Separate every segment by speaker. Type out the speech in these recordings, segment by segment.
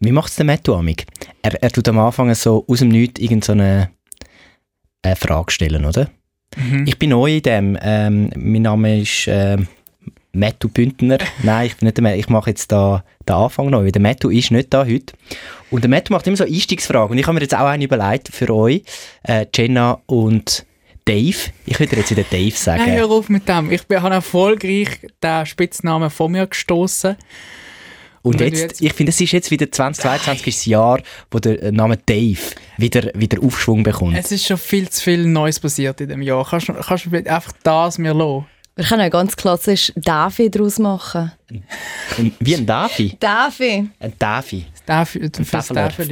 Speaker 1: Wie macht es der Matto amig? Er, er tut am Anfang so aus dem Nichts irgendeine so eine Frage stellen, oder? Mhm. Ich bin neu in dem. Ähm, mein Name ist ähm, Mattu Bündner. Nein, ich bin nicht der Ich mache jetzt da den Anfang neu. Der Mattu ist nicht da heute. Und der Mattu macht immer so Einstiegsfragen. Und ich habe mir jetzt auch eine überlegt für euch, äh, Jenna und Dave. Ich würde jetzt wieder Dave sagen.
Speaker 2: Nein, hör auf mit dem. Ich habe erfolgreich den Spitznamen von mir gestoßen.
Speaker 1: Und, jetzt, jetzt, ich finde, es ist jetzt wieder 2022 das Jahr, wo der Name Dave wieder, wieder Aufschwung bekommt.
Speaker 2: Es ist schon viel zu viel Neues passiert in dem Jahr. Kannst, kannst du einfach das mir lassen?
Speaker 3: Wir können ja ganz klassisch Davi daraus machen.
Speaker 1: Wie ein Davi?
Speaker 3: Davi.
Speaker 1: Ein Davi.
Speaker 2: Davi.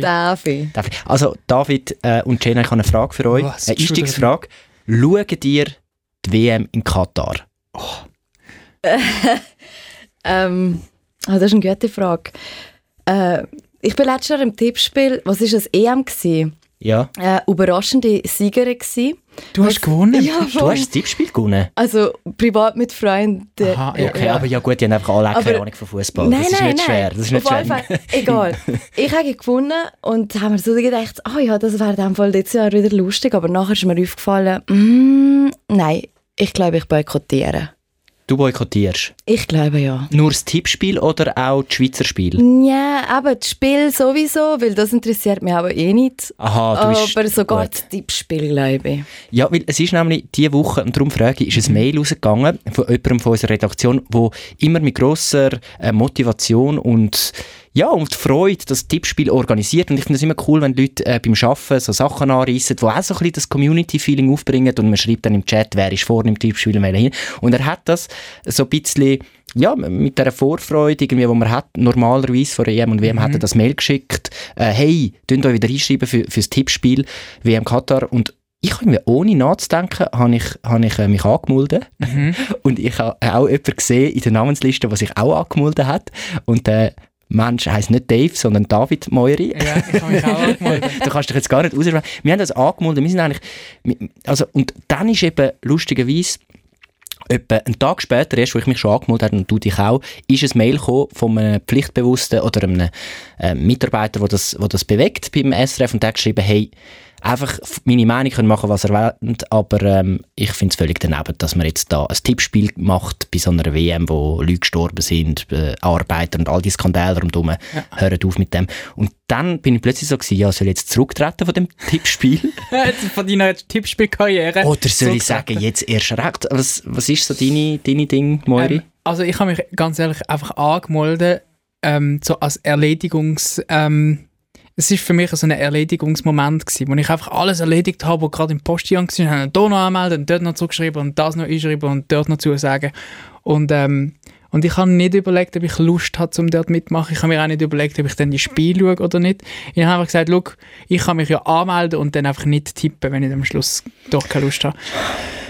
Speaker 3: Davi.
Speaker 1: Davi. Also David äh, und Jenna, ich habe eine Frage für euch. Oh, eine Einstiegsfrage. Schaut ihr die WM in Katar? Oh.
Speaker 3: ähm, oh, das ist eine gute Frage. Äh, ich bin letztes Jahr im Tippspiel, was war das, EM? Gewesen?
Speaker 1: Ja.
Speaker 3: Äh, überraschende Siegerin gewesen.
Speaker 2: Du hast gewonnen?
Speaker 3: Ja,
Speaker 1: du hast das Tippspiel gewonnen?
Speaker 3: Also privat mit Freunden.
Speaker 1: Aha, okay, ja. aber ja gut, die haben einfach alle keine Ahnung von Fußball. Das ist nicht nein. schwer. Das ist nicht
Speaker 3: Auf schwer. Fall, egal. Ich habe gewonnen und haben mir so gedacht, oh ja, das wäre in Fall dieses Jahr wieder lustig, aber nachher ist mir aufgefallen, mm, nein, ich glaube, ich boykottiere.
Speaker 1: Du boykottierst?
Speaker 3: Ich glaube ja.
Speaker 1: Nur das Tippspiel oder auch das Schweizer Spiel?
Speaker 3: Ja, aber das Spiel sowieso, weil das interessiert mich aber eh nicht.
Speaker 1: Aha,
Speaker 3: du bist Aber sogar gut. das Tippspiel, glaube ich.
Speaker 1: Ja, weil es ist nämlich diese Woche, und darum frage ich, ist ein Mail rausgegangen von jemandem von unserer Redaktion, wo immer mit grosser äh, Motivation und ja, und die Freude, das Tippspiel organisiert. Und ich finde es immer cool, wenn Leute äh, beim Arbeiten so Sachen anreissen, die auch so ein bisschen das Community-Feeling aufbringen und man schreibt dann im Chat, wer ist vorne im Tippspiel und hin. Und er hat das so ein bisschen ja, mit dieser Vorfreude, irgendwie, die man hat, normalerweise vor EM und WM, mhm. hat er das Mail geschickt, äh, hey, könnt euch wieder einschreiben für, für das Tippspiel WM Katar und ich habe mir ohne nachzudenken, habe ich, habe ich äh, mich angemeldet. Mhm. Und ich habe auch jemanden gesehen in der Namensliste, der sich auch angemeldet hat. Und der äh, Mensch heisst nicht Dave, sondern David Moiri.
Speaker 2: Ja, ich habe mich auch angemeldet.
Speaker 1: du kannst dich jetzt gar nicht aussprechen. Wir haben das angemeldet. Wir sind eigentlich, also, und dann ist eben lustigerweise, etwa einen Tag später, erst wo ich mich schon angemeldet habe und du dich auch, ist ein Mail gekommen von einem Pflichtbewussten oder einem äh, Mitarbeiter, der das, wo das bewegt beim SRF und der hat geschrieben, hey, einfach meine Meinung können machen, was er will, aber ähm, ich finde es völlig daneben, dass man jetzt da ein Tippspiel macht bei so einer WM, wo Leute gestorben sind, äh, Arbeiter und all die Skandale rundherum, ja. hören auf mit dem. Und dann bin ich plötzlich so gewesen, ja, soll ich jetzt zurücktreten von dem Tippspiel?
Speaker 2: von deiner Tippspielkarriere?
Speaker 1: Oder soll ich sagen, jetzt erst recht? Was, was ist so deine, deine Ding, Moiri? Ähm,
Speaker 2: also ich habe mich ganz ehrlich einfach angemeldet, ähm, so als Erledigungs... Ähm, es ist für mich so ein Erledigungsmoment gewesen, wo ich einfach alles erledigt habe, was gerade im Postjahr war, habe hier noch anmelden und dort noch zurückgeschrieben und das noch einschreiben und dort noch zusagen. Und, ähm, und ich habe nicht überlegt, ob ich Lust habe, um dort mitmachen. Ich habe mir auch nicht überlegt, ob ich dann die Spiele schaue oder nicht. Ich habe einfach gesagt, look, ich kann mich ja anmelden und dann einfach nicht tippen, wenn ich am Schluss doch keine Lust habe.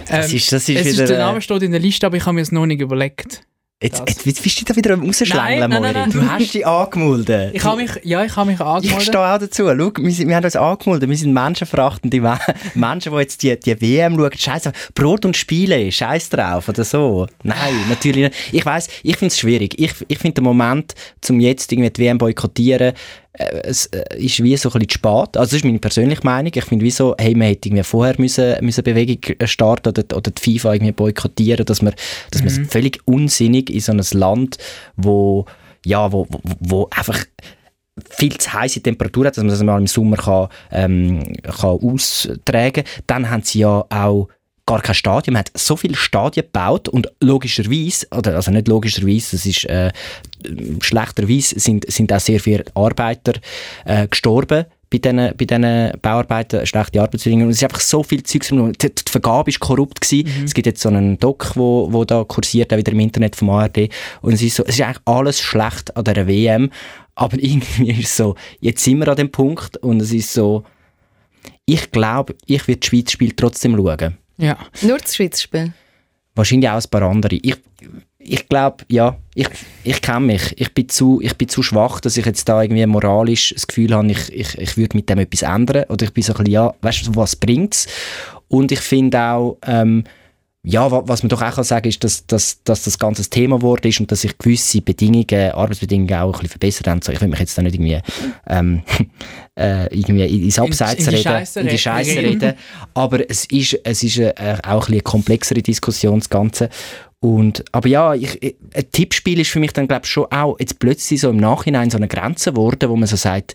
Speaker 1: Ähm, das ist, das ist
Speaker 2: es
Speaker 1: wieder,
Speaker 2: ist, der Name steht in der Liste, aber ich habe mir es noch nicht überlegt.
Speaker 1: Jetzt, jetzt, jetzt bist du da wieder am rausschlängeln, nein, nein, nein, Du hast dich angemeldet.
Speaker 2: Ich habe mich, ja, ich habe mich angemeldet.
Speaker 1: Ich stehe auch dazu. Schau, wir, sind, wir haben uns angemeldet. Wir sind menschenverachtende Menschen, die jetzt die, die WM schauen. Scheiße, Brot und Spiele, scheiß drauf oder so. Nein, natürlich nicht. Ich weiss, ich finde es schwierig. Ich, ich finde den Moment, um jetzt irgendwie die WM boykottieren, es äh, ist wie so ein bisschen spät. Also das ist meine persönliche Meinung. Ich finde wie so, hey, man hätte irgendwie vorher müssen, müssen Bewegung starten oder, oder die FIFA irgendwie boykottieren, dass man, dass mhm. man völlig unsinnig in so ein Land, wo, ja, wo, wo, wo einfach viel zu heiße Temperatur hat, dass man das mal im Sommer kann, ähm, kann austragen kann. Dann haben sie ja auch gar kein Stadion. Man hat so viele Stadien gebaut und logischerweise, oder also nicht logischerweise, das ist äh, schlechterweise, sind, sind auch sehr viele Arbeiter äh, gestorben bei diesen, bei diesen Bauarbeiten, schlechte Arbeitsbedingungen. Und es ist einfach so viel Zeugs. Die, die Vergabe war korrupt. Gewesen. Mhm. Es gibt jetzt so einen Doc, wo, wo da kursiert, auch wieder im Internet vom ARD. Und es ist, so, es ist eigentlich alles schlecht an dieser WM. Aber irgendwie ist es so, jetzt sind wir an dem Punkt und es ist so, ich glaube, ich werde das Schweiz Spiel trotzdem schauen.
Speaker 2: Ja.
Speaker 3: Nur das Schweizer Spiel?
Speaker 1: Wahrscheinlich auch ein paar andere. Ich, ich glaube, ja, ich, ich kenne mich. Ich bin, zu, ich bin zu schwach, dass ich jetzt da irgendwie moralisch das Gefühl habe, ich, ich, ich würde mit dem etwas ändern. Oder ich bin so ein bisschen, ja, weißt du, was bringt es? Und ich finde auch, ähm, ja, was man doch auch kann sagen ist, dass, dass, dass das ganze Thema geworden ist und dass sich gewisse Bedingungen, Arbeitsbedingungen auch ein bisschen verbessert haben. So, ich will mich jetzt da nicht irgendwie, ähm, äh, irgendwie ins Abseits
Speaker 2: in, in
Speaker 1: reden, in die Scheiße reden. Aber es ist, es ist äh, auch ein bisschen eine komplexere Diskussion, das Ganze. Und, aber ja, ich, ein Tippspiel ist für mich dann, glaube ich, schon auch jetzt plötzlich so im Nachhinein so eine Grenze geworden, wo man so sagt,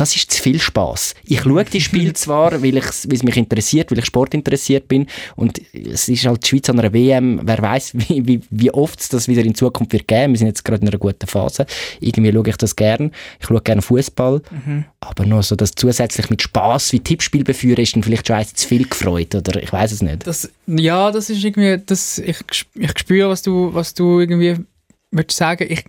Speaker 1: das ist zu viel Spaß. Ich schaue die Spiele zwar, weil, es mich interessiert, weil ich Sport interessiert bin und es ist halt die Schweiz an einer WM, wer weiß, wie, wie, wie oft es das wieder in Zukunft wird geben. Wir sind jetzt gerade in einer guten Phase. Irgendwie schaue ich das gern. Ich schaue gerne Fußball, mhm. aber nur so das zusätzlich mit Spaß wie Tippspiel beführen ist dann vielleicht schon eins zu viel gefreut oder ich weiß es nicht.
Speaker 2: Das, ja, das ist irgendwie, das, ich, ich spüre, was du, was du irgendwie willst sagen. Ich,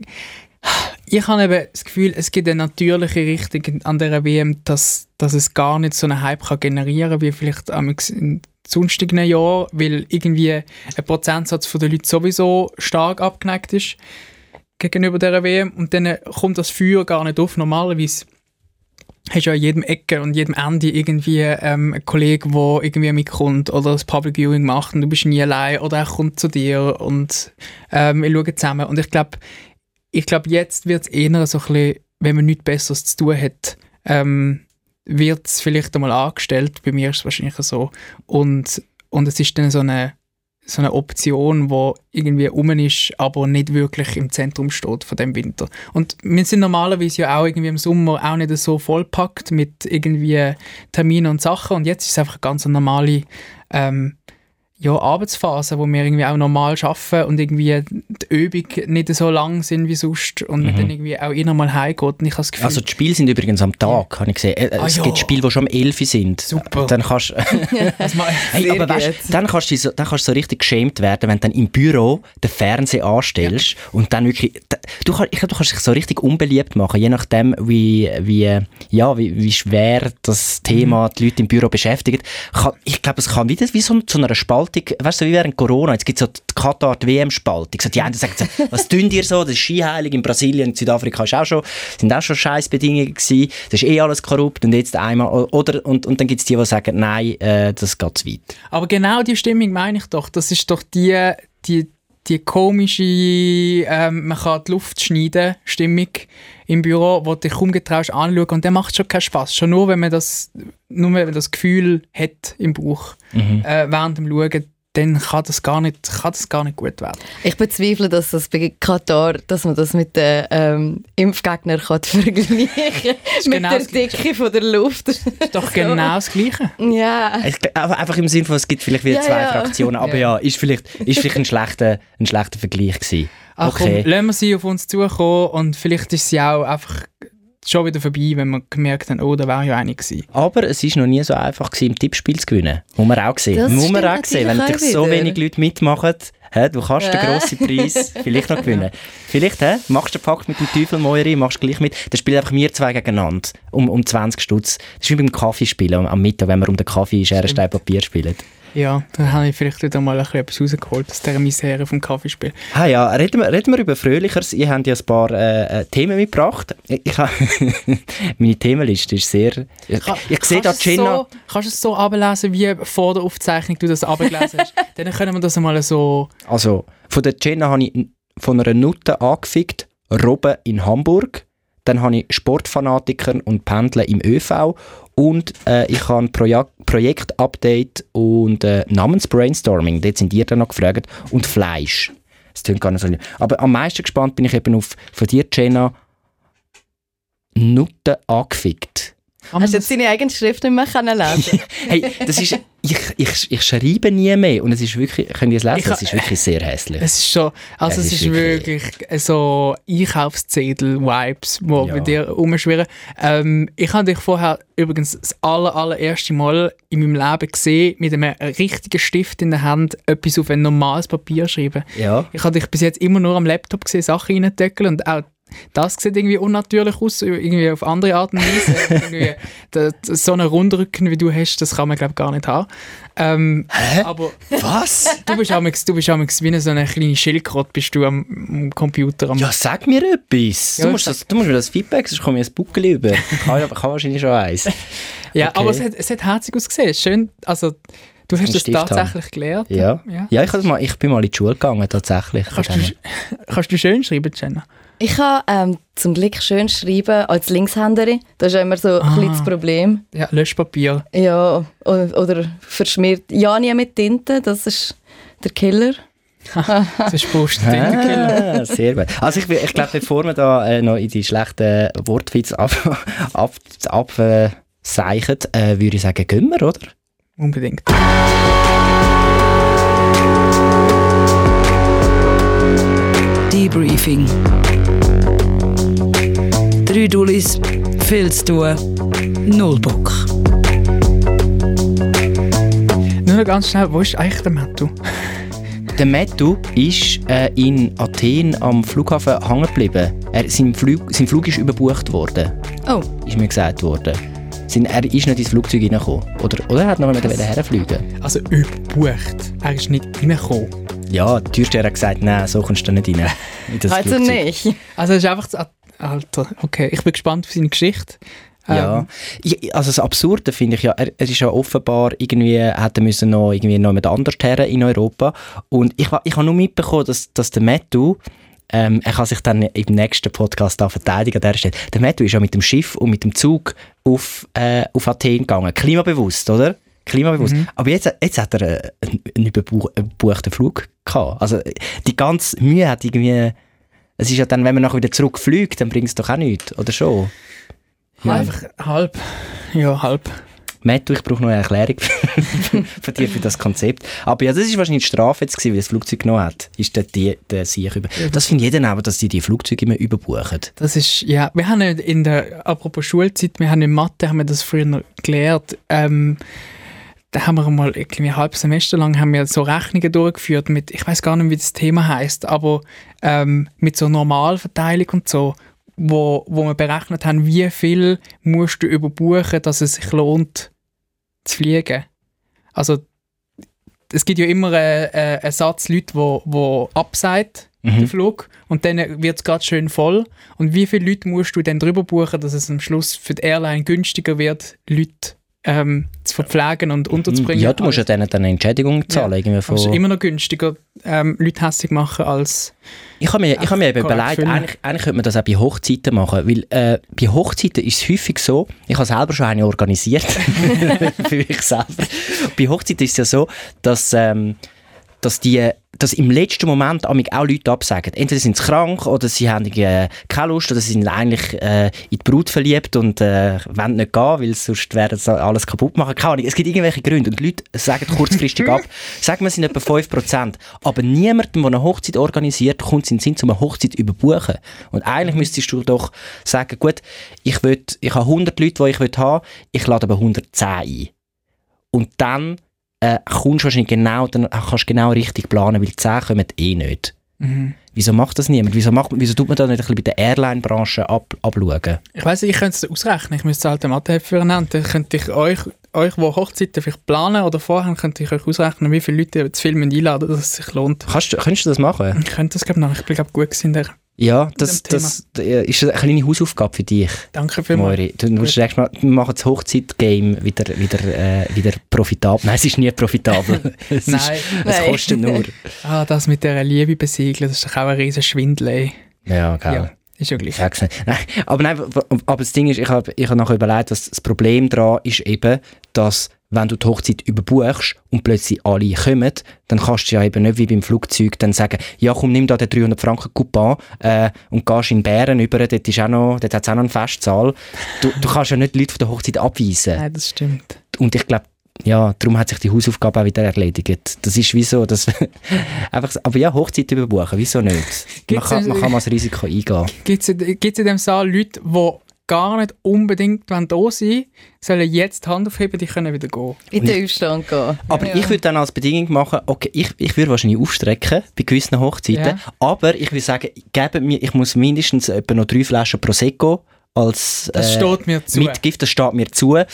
Speaker 2: ich habe eben das Gefühl, es gibt eine natürliche Richtung an der WM, dass, dass es gar nicht so einen Hype kann generieren kann, wie vielleicht in sonstigen Jahren, weil irgendwie ein Prozentsatz der Leute sowieso stark abgeneigt ist gegenüber der WM und dann kommt das Feuer gar nicht auf. Normalerweise hast du ja in jedem Ecke und jedem Ende irgendwie ähm, einen Kollegen, der irgendwie mitkommt oder das Public Viewing macht und du bist nie allein oder er kommt zu dir und ähm, wir schauen zusammen. Und ich glaube, ich glaube, jetzt wird es eher so ein bisschen, wenn man nichts Besseres zu tun hat, ähm, wird es vielleicht einmal angestellt. Bei mir ist es wahrscheinlich so. Und, und es ist dann so eine, so eine Option, die irgendwie um ist, aber nicht wirklich im Zentrum steht von dem Winter. Und wir sind normalerweise ja auch irgendwie im Sommer auch nicht so vollpackt mit irgendwie Terminen und Sachen. Und jetzt ist es einfach eine ganz normale ähm, ja, Arbeitsphasen, wo wir irgendwie auch normal arbeiten und irgendwie die Übung nicht so lang sind wie sonst und mhm. dann irgendwie auch immer mal heimgeht. Und ich habe das Gefühl,
Speaker 1: also die Spiele sind übrigens am Tag, ja. habe ich gesehen. Äh, ah, es ja. gibt Spiele, die schon um 11 Uhr sind.
Speaker 2: Super.
Speaker 1: Dann kannst, hey, aber weißt, dann kannst du so, dann kannst du so richtig geschämt werden, wenn du dann im Büro den Fernseher anstellst ja. und dann wirklich, du, ich glaube, du kannst dich so richtig unbeliebt machen, je nachdem, wie, wie, ja, wie, wie schwer das Thema mhm. die Leute im Büro beschäftigt. Ich glaube, es kann wieder wie so zu einer Spaltung Spaltung, weißt du, wie während Corona, jetzt gibt es so die Katar die WM-Spaltung. So, die einen sagen was tun ihr so, das ist Skiheilig. In Brasilien, in Südafrika ist auch schon, sind auch schon Scheißbedingungen gewesen, das ist eh alles korrupt und jetzt einmal, oder, und, und dann gibt es die, die sagen, nein, äh, das geht zu weit.
Speaker 2: Aber genau die Stimmung meine ich doch, das ist doch die, die, die komische, ähm, man kann die Luft schneiden, Stimmung im Büro, wo du dich kaum getraust anschauen und der macht schon keinen Spaß. Schon nur, wenn man das, nur wenn man das Gefühl hat im Bauch mhm. äh, während dem Schauen, dann kann das gar nicht, kann das gar nicht gut werden.
Speaker 3: Ich bezweifle, dass das bei Katar, dass man das mit den ähm, Impfgegnern kann vergleichen kann. mit genau der Dicke von der Luft. Das
Speaker 2: ist doch genau das Gleiche.
Speaker 3: Ja.
Speaker 1: einfach im Sinne von, es gibt vielleicht wieder ja, zwei ja. Fraktionen, aber ja, ja ist, vielleicht, ist vielleicht ein, schlechter, ein schlechter Vergleich gewesen.
Speaker 2: Ach okay. komm, lassen wir sie auf uns zukommen und vielleicht ist sie auch einfach schon wieder vorbei, wenn man gemerkt hat, oh, da wäre ja eine gewesen.
Speaker 1: Aber es war noch nie so einfach gewesen, im Tippspiel zu gewinnen. Muss man auch sehen. Das Muss man auch sehen. Wenn natürlich so wenig Leute mitmachen, he, du kannst ja. den grossen Preis vielleicht noch gewinnen. Vielleicht he, machst du den Pakt mit dem Teufel, Moiri, machst gleich mit. Dann spielen einfach wir zwei gegeneinander um, um 20 Stutz. Das ist wie beim Kaffeespielen am Mittag, wenn wir um den Kaffee Schere, Stein, Papier spielen.
Speaker 2: Ja, dann habe ich vielleicht wieder mal ein bisschen etwas rausgeholt aus dieser Misere vom Kaffeespiel.
Speaker 1: Ah ja, reden wir, reden wir über Fröhlicheres. Ihr habt ja ein paar äh, äh Themen mitgebracht. Ich, meine Themenliste ist sehr... Ich, Kann, ich sehe da Gina...
Speaker 2: So, kannst du es so ablesen, wie vor der Aufzeichnung du das abgelesen hast? dann können wir das einmal so...
Speaker 1: Also, von der Gina habe ich von einer Nutte angefickt, Robben in Hamburg. Dann habe ich Sportfanatiker und Pendler im ÖV und äh, ich habe Projek Projektupdate und äh, Namensbrainstorming, dort sind die dann noch gefragt, und Fleisch. Das klingt gar nicht so. Aber am meisten gespannt bin ich eben auf von dir, Jenna, Nutten angefickt.
Speaker 3: Hast du jetzt deine eigene Schrift nicht mehr lesen
Speaker 1: Hey, das ist, ich, ich, ich schreibe nie mehr und es ist wirklich, könnt ihr es lesen? es ist wirklich sehr hässlich.
Speaker 2: Es ist schon, also es, es ist, ist, wirklich, so Einkaufszettel-Vibes, die ja. bei dir rumschwirren. Ähm, ich habe dich vorher übrigens das aller, allererste Mal in meinem Leben gesehen, mit einem richtigen Stift in der Hand etwas auf ein normales Papier schreiben.
Speaker 1: Ja.
Speaker 2: Ich habe dich bis jetzt immer nur am Laptop gesehen, Sachen reintöckeln und auch das sieht irgendwie unnatürlich aus, irgendwie auf andere Art und Weise. so einen Rundrücken, wie du hast, das kann man, glaube gar nicht haben. Ähm,
Speaker 1: Hä? Aber Was?
Speaker 2: Du bist amix, du bist amix wie so eine kleine Schildkröte bist du am, am Computer. Am
Speaker 1: ja, sag mir etwas. Ja, du, musst das, du musst mir das Feedback, sonst komme ich ein Buckel über. Ich kann, kann wahrscheinlich schon eins.
Speaker 2: ja, okay. aber es hat, es hat herzig ausgesehen. Schön, also Du hast das
Speaker 1: Stift haben.
Speaker 2: tatsächlich gelernt?
Speaker 1: Ja.
Speaker 2: ja.
Speaker 1: Ja, ich, mal, ich bin mal in die Schule gegangen, tatsächlich.
Speaker 2: Kannst, du, kannst du schön schreiben, Jenna?
Speaker 3: Ich kann ähm, zum Glück schön schreiben als Linkshänderin. Das ist ja immer so ein
Speaker 2: Ah.
Speaker 3: bisschen das Problem.
Speaker 2: Ja, Löschpapier.
Speaker 3: Ja, oder, oder verschmiert. Ja, nie mit Tinte, das ist der Killer.
Speaker 2: Das ist Post.
Speaker 1: Ah, sehr gut. Also ich, ich glaube, bevor wir da äh, noch in die schlechten Wortwitze ab, ab, ab, äh, äh, würde ich sagen, gehen wir, oder?
Speaker 2: Unbedingt.
Speaker 4: Debriefing. Drei Dullis, viel zu tun, null Bock.
Speaker 2: Nur ganz schnell, wo ist eigentlich der Mattu?
Speaker 1: Der Mattu ist äh, in Athen am Flughafen hängen geblieben. Er, sein, Flug, sein Flug ist überbucht worden,
Speaker 3: Oh,
Speaker 1: ist mir gesagt worden. Sein, er ist nicht ins Flugzeug reingekommen. Oder, oder er hat noch mal herfliegen
Speaker 2: Also überbucht. Er ist nicht reingekommen.
Speaker 1: Ja, die Türsteher hat gesagt, nein, so kommst du nicht rein.
Speaker 3: Also nicht.
Speaker 2: Also es ist einfach... das- Alter, okay. Ich bin gespannt auf seine Geschichte.
Speaker 1: Ja,
Speaker 2: Ähm,
Speaker 1: Ich- also das Absurde finde ich ja, er, er ist ja offenbar irgendwie, hätte müssen noch irgendwie noch mit anders her in Europa und ich, ich habe nur mitbekommen, dass, dass der Matthew, ähm, er kann sich dann im nächsten Podcast da verteidigen an der Stelle, der Matthew ist ja mit dem Schiff und mit dem Zug auf, äh, auf Athen gegangen, klimabewusst, oder? Klimabewusst. Aber jetzt, jetzt hat er äh, einen, einen überbuch- überbuchten Flug gehabt. Also die ganze Mühe hat irgendwie, es ist ja dann, wenn man nachher wieder zurückfliegt, dann bringt es doch auch nichts, oder schon?
Speaker 2: ja, einfach halb. Ja, halb.
Speaker 1: Matt, ich brauche noch eine Erklärung von dir für das Konzept. Aber ja, das ist wahrscheinlich die Strafe jetzt gewesen, weil das Flugzeug genommen hat. Ist der, die, der Sieg über. Das finde jeder aber, dass die die Flugzeuge immer überbuchen.
Speaker 2: Das ist, ja, wir haben in der, apropos Schulzeit, wir haben in Mathe, haben wir das früher noch gelernt, ähm, da haben wir mal irgendwie ein halbes Semester lang haben wir so Rechnungen durchgeführt mit, ich weiß gar nicht, wie das Thema heißt, aber ähm, mit so Normalverteilung und so, wo, wo wir berechnet haben, wie viel musst du überbuchen, dass es sich lohnt zu fliegen. Also es gibt ja immer äh, äh, einen Satz Leute, wo, wo abseit den Flug und dann wird es gerade schön voll. Und wie viele Leute musst du dann drüber buchen, dass es am Schluss für die Airline günstiger wird, Leute ähm, zu verpflegen und unterzubringen?
Speaker 1: Ja, du musst ja denen dann eine Entschädigung zahlen.
Speaker 2: Ja.
Speaker 1: Irgendwie
Speaker 2: du
Speaker 1: von,
Speaker 2: immer noch günstiger ähm, Leute hässlich machen als...
Speaker 1: ich habe mir, ich habe mir eben überlegt, eigentlich, eigentlich könnte man das auch bei Hochzeiten machen. Weil äh, bei Hochzeiten ist es häufig so, ich habe selber schon eine organisiert, für mich selber. Bei Hochzeiten ist es ja so, dass, ähm, dass die dass im letzten Moment auch Leute absagen. Entweder sind sie krank oder sie haben äh, keine Lust oder sie sind eigentlich äh, in die Brut verliebt und äh, wollen nicht gehen, weil sonst werden sie alles kaputt machen. Keine Ahnung. Es gibt irgendwelche Gründe und die Leute sagen kurzfristig ab. Sagen wir, es sind etwa 5%. Aber niemandem, der eine Hochzeit organisiert, kommt es in den Sinn, um eine Hochzeit zu überbuchen. Und eigentlich müsstest du doch sagen, gut, ich, will, ich habe 100 Leute, die ich will haben ich lade aber 110 ein. Und dann äh, kommst wahrscheinlich genau, dann kannst du genau richtig planen, weil 10 kommen eh nicht.
Speaker 2: Mhm.
Speaker 1: Wieso macht das niemand? Wieso, macht, wieso tut man da nicht ein bisschen bei der Airline-Branche ab, abschauen?
Speaker 2: Ich weiß nicht, ich könnte es ausrechnen. Ich müsste halt eine Mathe für nennen. Dann könnte ich euch, euch, die Hochzeiten vielleicht planen oder vorhaben, könnte ich euch ausrechnen, wie viele Leute zu Filmen einladen, dass es sich lohnt.
Speaker 1: Kannst, du- könntest du das machen?
Speaker 2: Ich könnte das, glaube ich, noch. Ich bin, glaube gut gewesen in der.
Speaker 1: Ja, das, das, ist eine kleine Hausaufgabe für dich,
Speaker 2: Danke vielmals.
Speaker 1: Moiri. Du musst nächstes Mal, wir machen das Hochzeit-Game wieder, wieder, äh, wieder profitabel. Nein, es ist nie profitabel. es,
Speaker 2: Nein.
Speaker 1: Ist, es kostet nur.
Speaker 2: Ah, das mit der Liebe besiegeln, das ist doch auch ein riesen Schwindel. ey.
Speaker 1: Ja, gell.
Speaker 2: Ja, ist ja gleich.
Speaker 1: Nein, aber, nein, aber das Ding ist, ich habe ich hab nachher überlegt, dass das Problem daran ist eben, dass wenn du die Hochzeit überbuchst und plötzlich alle kommen, dann kannst du ja eben nicht wie beim Flugzeug dann sagen, ja komm, nimm da den 300 Franken Coupon äh, und gehst in Bären über, dort, ist auch noch, dort hat es auch noch eine Festzahl. Du, du kannst ja nicht die Leute von der Hochzeit abweisen.
Speaker 2: Nein, das stimmt.
Speaker 1: Und ich glaube, ja, darum hat sich die Hausaufgabe auch wieder erledigt. Das ist wieso, das einfach, aber ja, Hochzeit überbuchen, wieso nicht? Man kann, man kann mal das Risiko eingehen.
Speaker 2: Gibt es in dem Saal Leute, die gar nicht unbedingt wollen da sein sollen jetzt die Hand aufheben, die können wieder gehen?
Speaker 3: In den Aufstand gehen.
Speaker 1: Aber
Speaker 3: Ja.
Speaker 1: ich würde dann als Bedingung machen, okay, ich, ich würde wahrscheinlich aufstrecken bei gewissen Hochzeiten,
Speaker 2: Ja.
Speaker 1: aber ich würde sagen, geben mir, ich muss mindestens etwa noch drei Flaschen Prosecco als
Speaker 2: Das
Speaker 1: äh,
Speaker 2: steht mir zu.
Speaker 1: Mitgift, das steht mir zu, äh,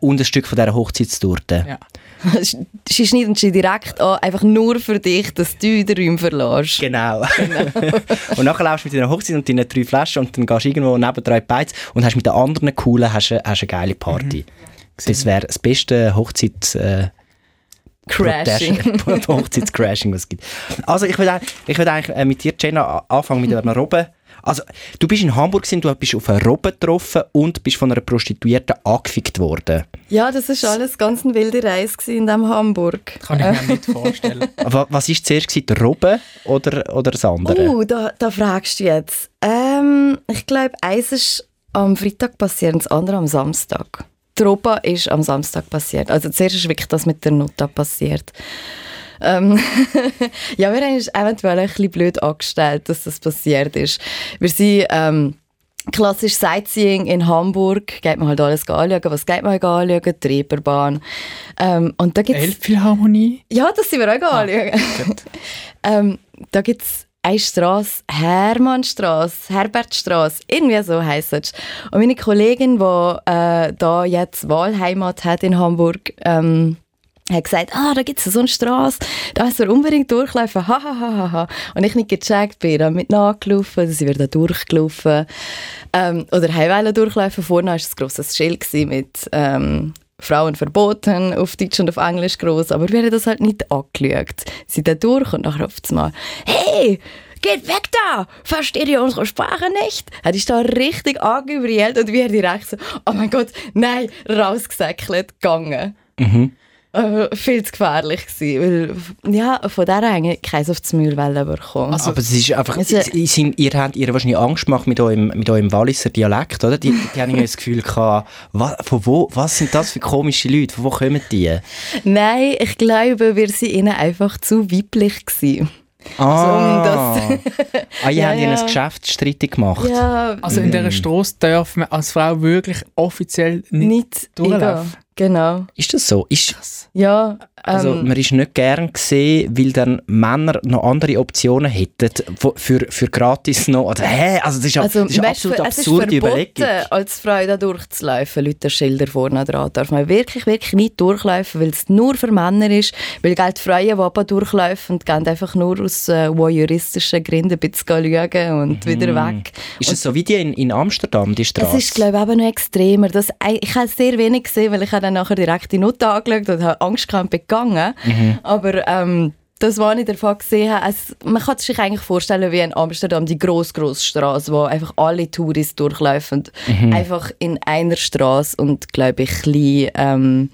Speaker 1: und ein Stück von dieser Hochzeitstorte.
Speaker 2: Ja.
Speaker 3: Sie schneiden sie direkt an, einfach nur für dich, dass du den Raum verlässt.
Speaker 1: Genau. und nachher laufst du mit deiner Hochzeit und deinen drei Flaschen und dann gehst du irgendwo neben drei Beiz und hast mit den anderen coolen hast, du- hast eine geile Party.
Speaker 2: Mhm.
Speaker 1: Das wäre das beste Hochzeit äh,
Speaker 3: Crashing.
Speaker 1: Hochzeitscrashing, was es gibt. Also ich würde ich würd eigentlich äh, mit dir, Jenna, anfangen mit einer Robbe. Also, du bist in Hamburg gewesen, du bist auf eine Robbe getroffen und bist von einer Prostituierten angefickt worden.
Speaker 3: Ja, das ist alles ganz eine wilde Reise gewesen in dem Hamburg.
Speaker 2: Kann ich mir nicht vorstellen.
Speaker 1: Aber was war zuerst, gewesen, der Robbe oder, oder das andere?
Speaker 3: Uh, da, da fragst du jetzt. Ähm, ich glaube, eins ist am Freitag passiert und das andere am Samstag. Die Europa ist am Samstag passiert. Also zuerst ist wirklich das mit der Nota passiert. Ähm, ja, wir haben uns eventuell ein bisschen blöd angestellt, dass das passiert ist. Wir sind ähm, klassisch Sightseeing in Hamburg. Geht man halt alles anschauen. Was geht man halt anschauen? Die Reeperbahn. Ähm, und da gibt's
Speaker 2: Elbphilharmonie?
Speaker 3: ja, das sind wir auch
Speaker 2: Ah,
Speaker 3: anschauen. ähm, da gibt es eine Straße, Hermannstraße, Herbertstraße, irgendwie so heisst es. Und meine Kollegin, die äh, da jetzt Wahlheimat hat in Hamburg, ähm, hat gesagt, ah, da es so eine Straße, da müssen wir unbedingt durchlaufen, ha, ha, ha, ha. Und ich nicht gecheckt, bin dann mit nachgelaufen, dann sind wir da durchgelaufen. Ähm, oder haben durchlaufen, vorne war ein grosses Schild mit ähm, Frauen verboten, auf Deutsch und auf Englisch groß, aber wir haben das halt nicht angeschaut. Sie sind da durch und nachher auf einmal, hey, geht weg da! Versteht ihr unsere Sprache nicht? Hat ich da richtig angebrüllt und wir direkt so, oh mein Gott, nein, rausgesäckelt, gegangen. Äh, viel zu gefährlich gewesen, weil, ja, von der haben keins auf die Müllwelle bekommen.
Speaker 1: Aber es ist einfach,
Speaker 3: Also-
Speaker 1: sie sind, ihr habt ihr wahrscheinlich Angst gemacht mit eurem, mit eurem Walliser Dialekt, oder? Die, die haben irgendwie das Gefühl gehabt, was, von wo, was sind das für komische Leute, von wo kommen die?
Speaker 3: Nein, ich glaube, wir sind ihnen einfach zu weiblich gewesen.
Speaker 1: Ah,
Speaker 3: um
Speaker 1: ah ihr
Speaker 3: Ja,
Speaker 1: habt ihnen
Speaker 3: ja.
Speaker 1: ein Geschäft strittig gemacht.
Speaker 3: Ja,
Speaker 2: Also in dieser Straße darf man als Frau wirklich offiziell nicht,
Speaker 3: nicht
Speaker 2: durchlaufen.
Speaker 3: Genau.
Speaker 1: Ist das so? Ist,
Speaker 3: Ja,
Speaker 1: also
Speaker 3: ähm,
Speaker 1: man ist nicht gern gesehen, weil dann Männer noch andere Optionen hätten für, für gratis noch. Oder, hä? Also das ist,
Speaker 3: also,
Speaker 1: das ist absolut absurde Überlegung.
Speaker 3: als Frau da durchzulaufen, Leute Schilder vorne dran. Darf man wirklich, wirklich nicht durchlaufen, weil es nur für Männer ist. Weil gell, die Frauen, die aber durchlaufen, und gehen einfach nur aus äh, voyeuristischen Gründen ein bisschen schauen und wieder weg.
Speaker 1: Ist es so wie die in, in Amsterdam, die
Speaker 3: Es
Speaker 1: Straße?
Speaker 3: ist, glaube ich, eben noch extremer. Das, ich habe sehr wenig gesehen, weil ich habe dann nachher direkt die Note angeschaut und habe Angst gehabt bin gegangen. Aber ähm, das, was ich davon gesehen habe, es, man kann sich eigentlich vorstellen wie in Amsterdam, die gross, grosse Straße, wo einfach alle Touristen durchlaufen. Einfach in einer Straße und, glaube ich, klein, ähm,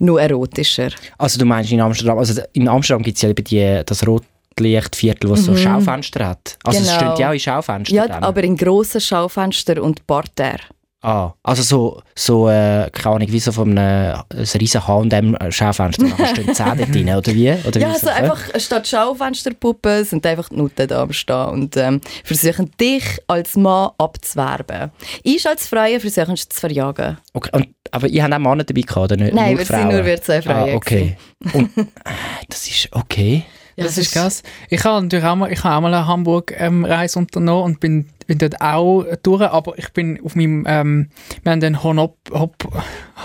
Speaker 3: nur erotischer.
Speaker 1: Also du meinst in Amsterdam, also in Amsterdam gibt es ja eben die, das Rotlichtviertel, das so Schaufenster hat. Also es
Speaker 3: Genau.
Speaker 1: steht ja auch in Schaufenstern.
Speaker 3: Ja,
Speaker 1: dann.
Speaker 3: aber in grossen Schaufenstern und Parterre.
Speaker 1: Ah, also so, so äh, keine Ahnung, wie so von einem ein riesen H&M-Schaufenster, nachher stehen 10 dort drin, oder wie? Oder
Speaker 3: Ja,
Speaker 1: wie
Speaker 3: also
Speaker 1: so,
Speaker 3: einfach statt Schaufensterpuppen sind einfach die Nutten da am Stehen und ähm, versuchen dich als Mann abzuwerben. Ich als Freie versuchen sie zu verjagen.
Speaker 1: Okay, und, aber ihr habt auch Männer dabei gehabt, oder nicht?
Speaker 3: Nein,
Speaker 1: nur
Speaker 3: wir sind
Speaker 1: Frauen?
Speaker 3: nur wir zwei Frauen
Speaker 1: Ah, okay. Und äh, das ist okay.
Speaker 3: Ja,
Speaker 2: das ist krass. Ich habe natürlich auch mal, ich habe auch mal eine Hamburg-Reise unternommen und bin, bin dort auch durch, aber ich bin auf meinem, ähm, wir haben den Honop, Hop,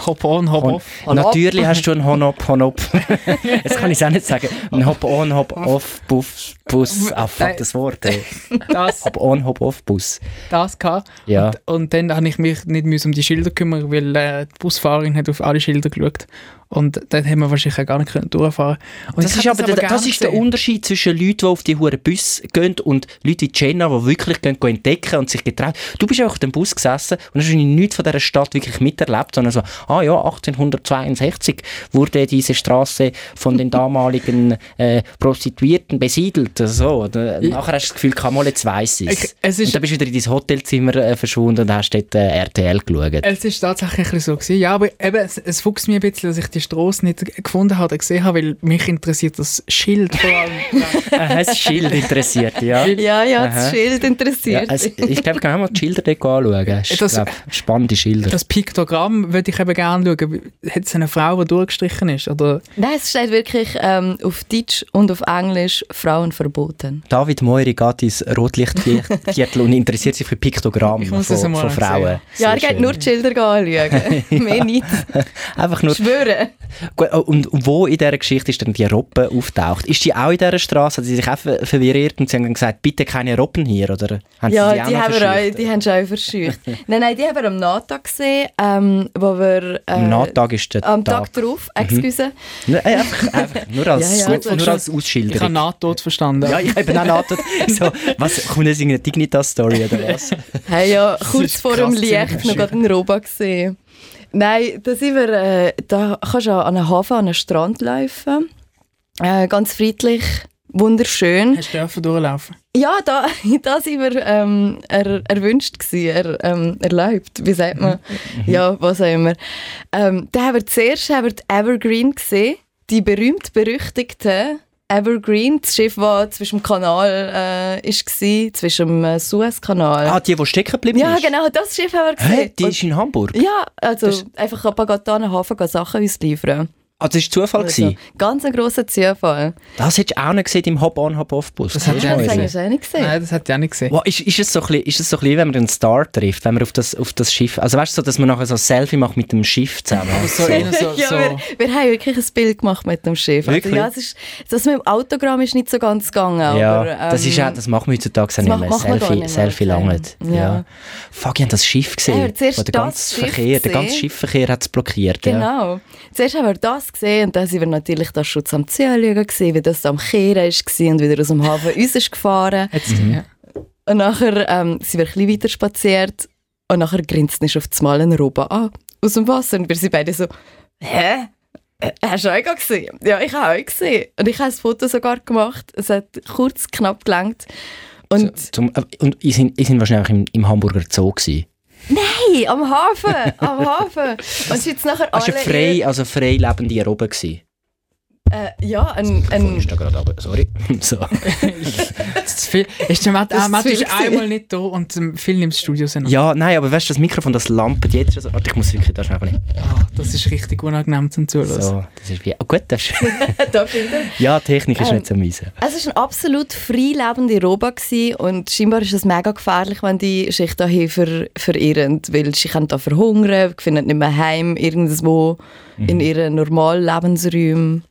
Speaker 2: Hop on, Hop
Speaker 1: Hon. Natürlich hast du einen Hon-Op, Hon-Op. Jetzt kann ich es auch nicht sagen. Ein Hop-on, Hop-off, Bus, Bus. Ah, fuck, das Wort. ey.
Speaker 2: Das,
Speaker 1: Hop-on, Hop-off, Bus.
Speaker 2: das gehabt.
Speaker 1: Ja.
Speaker 2: Und, und dann habe ich mich nicht müssen um die Schilder kümmern, weil äh, die Busfahrerin hat auf alle Schilder geschaut. Und dann haben wir wahrscheinlich gar nicht können durchfahren und
Speaker 1: Das ist, aber, der, das
Speaker 2: gern
Speaker 1: ist der. Unterschied zwischen Leuten, die auf die hohen Bus gehen und Leuten wie Jenna, die wirklich gehen, gehen entdecken und sich getrauen. Du bist auch auf dem Bus gesessen und hast nichts von dieser Stadt wirklich miterlebt, sondern so, ah ja, 1862 wurde diese Straße von den damaligen äh, Prostituierten besiedelt. So. Nachher hast du das Gefühl, kann mal jetzt weiss ich
Speaker 2: es ist-
Speaker 1: Und dann bist du wieder in dein Hotelzimmer äh, verschwunden und hast dort äh, RTL geschaut.
Speaker 2: Es ist tatsächlich so gewesen. Ja, aber eben, es, es fuchst mich ein bisschen, dass ich die Straße nicht gefunden habe oder gesehen habe, weil mich interessiert das Schild vor allem.
Speaker 1: Äh, das Schild interessiert, ja.
Speaker 3: Ja, ja, das
Speaker 1: Aha.
Speaker 3: Schild
Speaker 1: Ja,
Speaker 3: interessiert.
Speaker 1: also, ich glaube, kann man die Schilder dort anschauen. Das glaub, spannende Schilder.
Speaker 2: das Piktogramm würde ich eben gerne schauen. Hat es eine Frau, die durchgestrichen ist? Oder
Speaker 3: Nein, es steht wirklich ähm, auf Deutsch und auf Englisch Frauen verboten.
Speaker 1: David Moiri geht ins Rotlichtviertel und interessiert sich für Piktogramme
Speaker 2: Ich
Speaker 1: von, von Frauen.
Speaker 3: Ja, er geht nur die Schilder anschauen. Mehr nicht.
Speaker 1: Einfach nur,
Speaker 3: Schwören.
Speaker 1: Gut, oh, und wo in dieser Geschichte ist dann die Robbe auftaucht? Ist die auch in dieser Straße? Hat sie sich auch ver- verwirrt und sie haben gesagt, bitte keine Robben hier? Oder haben sie
Speaker 3: Ja,
Speaker 1: die auch
Speaker 3: die haben, wir auch,
Speaker 1: verscheucht?
Speaker 3: die haben schon auch verscheucht. nein, nein, die haben wir am Nahtag gesehen, ähm, wo wir... Äh,
Speaker 1: Am Nahtag ist der
Speaker 3: Am
Speaker 1: Tag.
Speaker 3: Tag drauf, excuse.
Speaker 1: Nein, einfach, einfach nur als,
Speaker 3: Ja, ja,
Speaker 1: nur,
Speaker 3: also
Speaker 1: nur als
Speaker 2: Ich habe
Speaker 1: Ausschilderung.
Speaker 2: Nahtod verstanden.
Speaker 1: Ja, ich habe auch Nahtod. So, was, kommt jetzt irgendeine Dignitas-Story oder was?
Speaker 3: Hey, ja, kurz vor dem Licht noch gerade einen Roba gesehen. Nein, da sind wir, äh, da kannst du an einem Hafen, an einem Strand laufen. Äh, ganz friedlich, wunderschön.
Speaker 2: Hast du dürfen durchlaufen?
Speaker 3: Ja, da, da sind wir ähm, er, erwünscht gewesen, er, ähm, erlaubt, wie sagt man? Ja, was auch immer. Ähm, da haben wir zuerst haben wir die Evergreen gesehen, die berühmt-berüchtigte Evergreen, das Schiff, das zwischen dem Kanal äh, ist, war, zwischen dem äh, Suezkanal.
Speaker 1: Ah, die, die stecken geblieben
Speaker 3: ja,
Speaker 1: ist?
Speaker 3: genau, das Schiff haben wir gesehen.
Speaker 1: Hä, die ist in Hamburg?
Speaker 3: ja, also einfach ab Agatha Hafen gehen Sachen uns liefern.
Speaker 1: Ah, das war Zufall.
Speaker 3: Also,
Speaker 1: gewesen.
Speaker 3: ganz ein grosser Zufall.
Speaker 1: Das hättest du auch nicht gesehen im Hop-on, Hop-off-Bus.
Speaker 2: Das
Speaker 1: Hast
Speaker 2: hat
Speaker 1: du
Speaker 3: Das auch nicht gesehen.
Speaker 2: Nein, das hat ich auch nicht gesehen.
Speaker 1: Wow, ist, ist, es so ein bisschen, ist es so ein bisschen, wenn man einen Star trifft, wenn man auf das, auf das Schiff, also weißt du, so, dass man nachher so ein Selfie macht mit dem Schiff zusammen?
Speaker 2: So, eher so,
Speaker 3: ja,
Speaker 2: so.
Speaker 3: Wir, wir haben wirklich ein Bild gemacht mit dem Schiff. Also,
Speaker 1: Wirklich?
Speaker 3: ja, es ist, das mit dem Autogramm ist nicht so ganz gegangen.
Speaker 1: Ja,
Speaker 3: aber, ähm,
Speaker 1: das, ist auch, das machen wir heutzutage auch
Speaker 3: das
Speaker 1: nicht
Speaker 3: macht-
Speaker 1: mehr. Selfie,
Speaker 3: nicht mehr,
Speaker 1: Selfie langt. Ja.
Speaker 3: Ja.
Speaker 1: Fuck, ich habe das Schiff gesehen.
Speaker 3: Ja,
Speaker 1: der
Speaker 3: das
Speaker 1: ganze Verkehr, der ganze
Speaker 3: gesehen.
Speaker 1: Schiffverkehr hat es blockiert. Ja.
Speaker 3: Genau. Zuerst haben wir das gesehen und dann sind wir natürlich da schon am Zuschauen gesehen, wie das da am Kehren war und wieder aus dem Hafen uns ist gefahren.
Speaker 1: Mhm.
Speaker 3: Und nachher ähm, sind wir ein bisschen weiter spaziert und nachher grinst nicht auf das Mal ein Roba an aus dem Wasser und wir sind beide so, hä? Äh, Hast du auch gesehen? Ja, ich habe auch gesehen. Und ich habe ein Foto sogar gemacht. Es hat kurz, knapp gelangt. Und
Speaker 1: Zum, äh, und sind, ihr sind wahrscheinlich im, im Hamburger Zoo gewesen.
Speaker 3: Hey, am Hafen, am Hafen. Und jetzt nachher
Speaker 1: Hast du
Speaker 3: alle...
Speaker 1: frei, also frei lebende Robben gewesen?
Speaker 3: Äh, ja, ein,
Speaker 1: Ein,
Speaker 3: ein,
Speaker 1: ist da gerade aber, sorry. so.
Speaker 2: Das ist zu viel. Ist der Matt,
Speaker 3: Das
Speaker 2: ah, Matt ist einmal nicht da und ähm, viel im Studio sind.
Speaker 1: Ja, nein, aber weißt du, das Mikrofon, das lampert jetzt. Also, warte, ich muss wirklich da schnell nicht.
Speaker 2: Ah, das ist richtig unangenehm zum Zuhören.
Speaker 1: So, das ist wie. Oh, gut, das ist,
Speaker 3: da
Speaker 1: ja, Technik ist
Speaker 3: Ähm,
Speaker 1: nicht so miese.
Speaker 3: Es war ein absolut frei lebende Roba gewesen und scheinbar ist es mega gefährlich, wenn die sich da hier ver verirren, weil sie können da verhungern, finden nicht mehr heim irgendwo in ihren normalen Lebensräumen.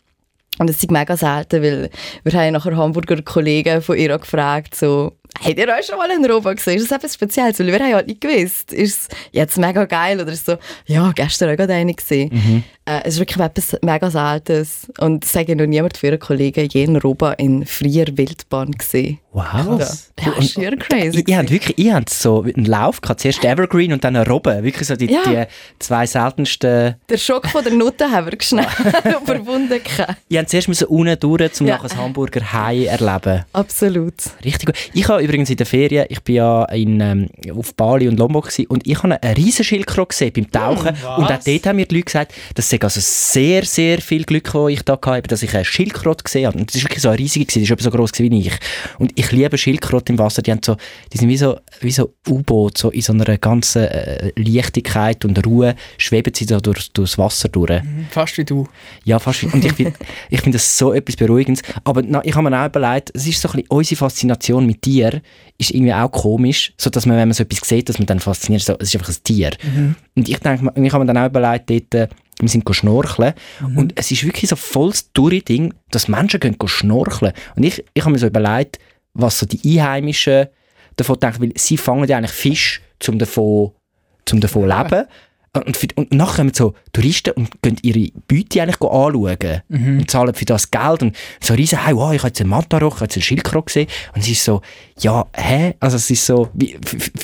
Speaker 3: Und das ist mega selten, weil wir haben nachher Hamburger Kollegen von ihr gefragt, so, habt ihr euch schon mal einen Roba gesehen? Ist das etwas Spezielles? Weil wir haben halt nicht gewusst. Ist es jetzt mega geil oder ist es so, ja, gestern auch gerade eine gesehen. Äh, es ist wirklich etwas mega Seltenes. Und es sage noch niemand für ihre Kollegen jeden Roba in freier Wildbahn gesehen.
Speaker 1: Wow.
Speaker 3: Ja, ist schier crazy.
Speaker 1: Ihr habt wirklich, ihr habt so einen Lauf gehabt. Zuerst Evergreen und dann eine Robbe. Wirklich so die,
Speaker 3: Ja.
Speaker 1: die zwei seltensten.
Speaker 3: Der Schock von der Nutte haben wir schnell überwunden.
Speaker 1: Ihr habt zuerst müssen unten durch, um
Speaker 3: Ja.
Speaker 1: nachher das Hamburger Hai erleben.
Speaker 3: Absolut.
Speaker 1: Richtig gut. Ich habe übrigens in der Ferien, ich bin ja in, ähm, auf Bali und Lombok gewesen, und ich habe einen riesen Schildkröte gesehen beim Tauchen.
Speaker 2: was?
Speaker 1: und auch dort haben mir die Leute gesagt, das sei also sehr, sehr viel Glück, das ich da hatte, dass ich einen Schildkröte gesehen habe. Und das ist wirklich so eine riesige, die ist etwa so groß wie ich. Und ich liebe Schildkröten im Wasser, die, haben so, die sind wie so, wie so U-Boot, so in so einer ganzen äh, Leichtigkeit und Ruhe schweben sie da durch, durchs Wasser durch.
Speaker 2: Fast wie du.
Speaker 1: Ja, fast. Und ich finde ich find das so etwas Beruhigendes. Aber na, ich habe mir auch überlegt, es ist so ein bisschen, unsere Faszination mit Tier ist irgendwie auch komisch, so dass man, wenn man so etwas sieht, dass man dann fasziniert ist, so, es ist einfach ein Tier. Und ich denke, ich habe mir dann auch überlegt, dort, äh, wir sind schnorcheln und es ist wirklich so voll das Touri-Ding, dass Menschen gehen schnorcheln. Und ich, ich habe mir so überlegt, was so die Einheimischen davon denken, weil sie fangen ja eigentlich Fisch, um davon, zum davon
Speaker 2: Ja.
Speaker 1: leben. Und, für, und nachher kommen so Touristen und gehen ihre Beute eigentlich anschauen und zahlen für das Geld und so riesen, hey, wow, ich habe jetzt einen Mataroch, ich habe jetzt einen Schildkröte gesehen und es ist so, ja, hä? Also es ist so, wie,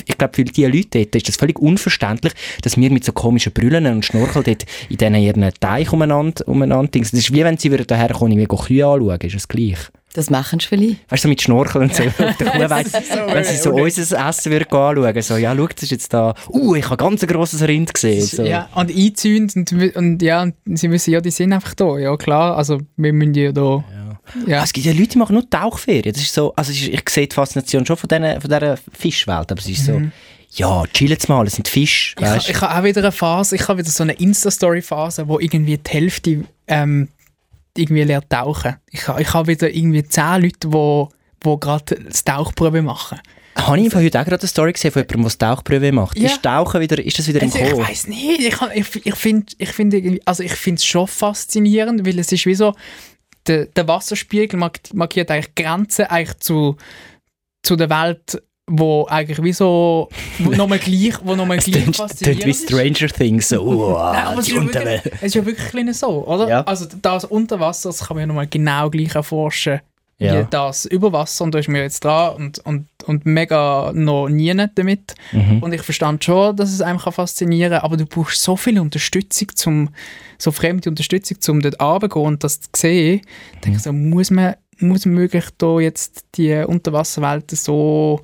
Speaker 1: ich glaube für die Leute dort ist das völlig unverständlich, dass wir mit so komischen Brüllen und Schnorcheln dort in diesen ihren Teich umeinander, umeinander. Das ist wie wenn sie würden daher kommen und mir Kühe anschauen, ist das gleich.
Speaker 3: Das machen sie vielleicht.
Speaker 1: Weißt du, so mit Schnorcheln und so auf der Kuhweide, wenn sie so unser Essen würden anschauen, so, ja, schau, das ist jetzt da, uh, ich habe ganz ein grosses Rind gesehen. So.
Speaker 2: Ja, und einzäunt und, und ja, und sie wissen ja, die sind einfach da. Ja, klar, also wir müssen ja da. Ja.
Speaker 1: Ah, Es gibt ja Leute, die machen nur Tauchferien. Das ist so, also ist, ich sehe die Faszination schon von, diesen, von dieser Fischwelt, aber es ist so, ja, chillen mal, es sind Fische,
Speaker 2: Ich, ich habe auch wieder eine Phase, ich habe wieder so eine Insta-Story-Phase, wo irgendwie die Hälfte ähm, irgendwie lernt tauchen. Ich, ich habe wieder irgendwie zehn Leute, wo, wo gerade das Tauchprobe machen.
Speaker 1: Habe ich heute auch gerade eine Story gesehen von jemandem, der Tauchprüfe macht.
Speaker 2: Ja.
Speaker 1: Ist, Tauchen wieder, ist das wieder im
Speaker 2: Also ich
Speaker 1: Kommen?
Speaker 2: weiß nicht, ich, ich, ich finde ich find also ich es schon faszinierend, weil es ist wie so, der, der Wasserspiegel mark- markiert eigentlich Grenzen eigentlich zu, zu der Welt, wo eigentlich wie so, wo nochmal gleich, wo nochmal gleich faszinierend
Speaker 1: wie. Stranger Things. So, uah,
Speaker 2: Nein, es ist, ja wirklich, es ist ja wirklich so, oder?
Speaker 1: Ja.
Speaker 2: Also das Unterwasser, das kann man ja nochmal genau gleich erforschen
Speaker 1: Ja.
Speaker 2: wie das Überwasser und da ist mir jetzt dran und, und, und mega noch nie damit.
Speaker 1: Mhm.
Speaker 2: Und ich verstand schon, dass es einem kann faszinieren kann, aber du brauchst so viel Unterstützung, zum, so fremde Unterstützung, um dort runterzugehen und das zu sehen. Ich denke so, muss man, muss man wirklich da jetzt die Unterwasserwelt so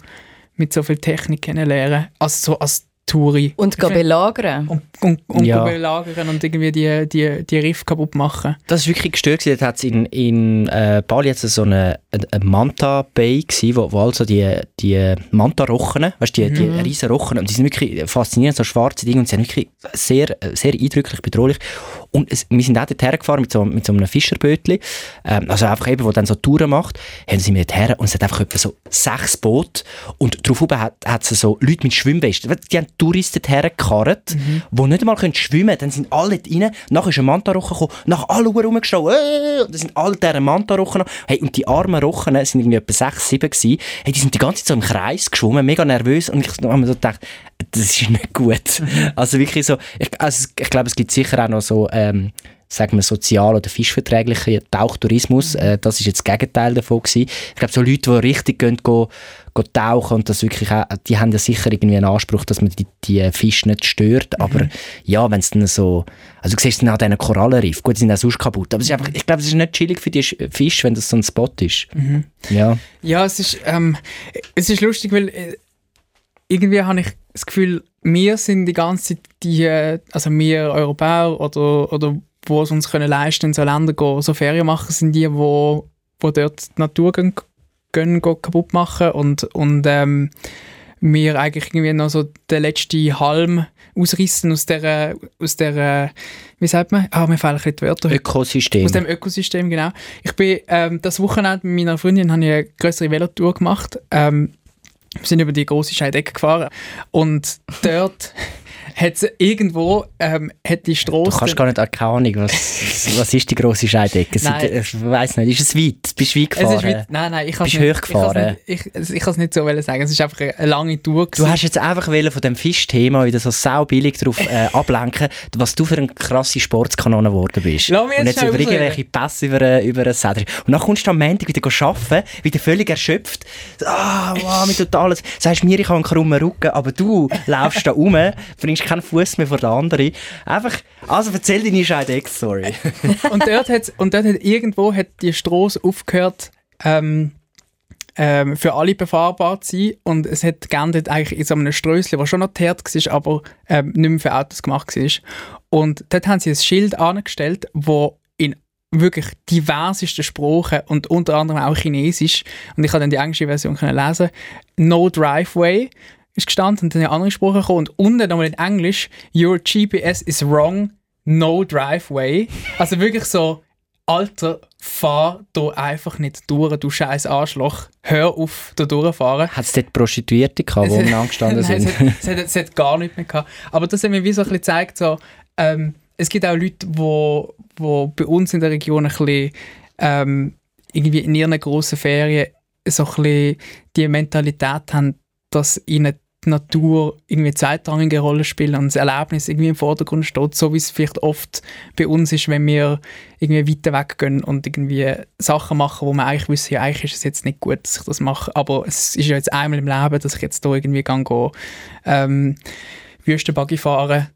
Speaker 2: mit so viel Technik kennenlernen? Also so als Touri.
Speaker 3: Und gehen belagern.
Speaker 2: und, und, und
Speaker 1: Ja.
Speaker 2: belagern und irgendwie die, die, die Riff kaputt machen.
Speaker 1: Das ist wirklich gestört. Dort hat es in, in äh, Bali jetzt so eine, eine, eine Manta Bay gewesen, wo, wo also die, die Manta-Rochen, weißt du, die, die riesen Rochen, und die sind wirklich faszinierend, so schwarze Dinge, und sie sind wirklich sehr, sehr eindrücklich, bedrohlich. Und es, wir sind auch dort hergefahren mit so, mit so einem Fischerbötli, ähm, also einfach eben, wo dann so Touren macht, haben sie mir dort her, und es hat einfach etwa so sechs Boote, und drauf oben hat, hat es so Leute mit Schwimmwesten, die haben Touristen hergekarrt, die nicht einmal können schwimmen können, dann sind alle dort rein, nachher ist ein Manta-Rochen gekommen, nach alle Uhr rumgeschrien, äh, und dann sind alle dieser Manta-Rochen hey, und die armen Rochen sind irgendwie etwa sechs, sieben gewesen, hey, die sind die ganze Zeit so im Kreis geschwommen, mega nervös, und ich habe mir so gedacht, das ist nicht gut. Also wirklich so, ich, also ich glaube, es gibt sicher auch noch so, ähm, sagen wir, sozial- oder fischverträglichen Tauchtourismus. Äh, das ist jetzt das Gegenteil davon gewesen. Ich glaube, so Leute, die richtig gehen, go, go tauchen und das wirklich auch, die haben ja sicher irgendwie einen Anspruch, dass man die, die Fische nicht stört. Aber ja, wenn es dann so, also du siehst dann auch diesen Korallenriff, gut, die sind auch sonst kaputt, aber es ist einfach, ich glaube, es ist nicht chillig für die Sch- Fische, wenn das so ein Spot ist. Ja.
Speaker 2: Ja, es ist, ähm, es ist lustig, weil äh, irgendwie habe ich das Gefühl, wir sind die ganze Zeit die, äh, also wir Europäer oder, oder wo es uns können leisten in so Länder gehen, so Ferien machen, sind die, wo, wo dort die Natur gehen, gehen, gehen kaputt machen und, und ähm, wir eigentlich irgendwie noch so den letzten Halm ausrissen aus der, aus der, wie sagt man? Ah, mir fehlen ein bisschen die Wörter.
Speaker 1: Ökosystem.
Speaker 2: Aus dem Ökosystem, genau. Ich bin ähm, das Wochenende mit meiner Freundin habe ich eine größere Velotour gemacht. Ähm, wir sind über die große Scheidecke gefahren. Und dort hat es irgendwo ähm, hat die
Speaker 1: Du
Speaker 2: Straße.
Speaker 1: kannst gar nicht, keine Ahnung, was, was ist die grosse Scheidecke?
Speaker 2: Nein.
Speaker 1: Ich weiß nicht, ist es weit? Bist du weit
Speaker 2: es
Speaker 1: gefahren?
Speaker 2: ist weit, nein, nein, ich kann
Speaker 1: Bist
Speaker 2: nicht,
Speaker 1: hochgefahren?
Speaker 2: Ich kann es nicht, ich, ich kann es nicht so sagen. Es ist einfach eine, lange Tour.
Speaker 1: Du
Speaker 2: gewesen.
Speaker 1: hast jetzt einfach wollen von dem Fischthema wieder so saubillig drauf äh, ablenken, was du für eine krasse Sportskanone geworden bist.
Speaker 2: Lass mich jetzt
Speaker 1: und jetzt über irgendwelche Pässe über, äh, über einen Seder. Und dann kommst du am Montag wieder arbeiten, wieder völlig erschöpft. Ah, wow, mit totales. Sagst mir, ich habe einen krummen Rücken, aber du laufst da rum, bringst keinen Fuß mehr vor den anderen. Einfach, also erzähl deine Scheidex-Story.
Speaker 2: und dort hat und dort hat irgendwo hat die Straße aufgehört ähm, ähm, für alle befahrbar zu sein und es hat geendet eigentlich in so einem Strösschen, das schon noch teert war, aber ähm, nicht mehr für Autos gemacht war. Und dort haben sie ein Schild angestellt, wo in wirklich diversesten Sprachen und unter anderem auch Chinesisch und ich habe dann die englische Version können lesen No Driveway ist gestanden und dann andere Sprachen gekommen und unten nochmal in Englisch Your GPS is wrong, no driveway. Also wirklich so, Alter, fahr da einfach nicht durch, du scheiß Arschloch. Hör auf, da durchfahren.
Speaker 1: Hat es dort Prostituierte gehabt, die
Speaker 2: Es hat-
Speaker 1: umeinander gestanden
Speaker 2: Nein,
Speaker 1: sind?
Speaker 2: Es hat, es, hat, es hat gar nichts mehr gehabt. Aber das hat mir wie so ein bisschen gezeigt, so, ähm, es gibt auch Leute, die wo, wo bei uns in der Region ein bisschen ähm, irgendwie in ihren grossen Ferien so ein bisschen die Mentalität haben, dass ihnen die Natur irgendwie eine zweitrangige Rolle spielt und das Erlebnis irgendwie im Vordergrund steht, so wie es vielleicht oft bei uns ist, wenn wir irgendwie weiter weggehen und irgendwie Sachen machen, wo man eigentlich wissen, ja, eigentlich ist es jetzt nicht gut, dass ich das mache, aber es ist ja jetzt einmal im Leben, dass ich jetzt da irgendwie gehe, gehe ähm, Wüstenbuggy fahren,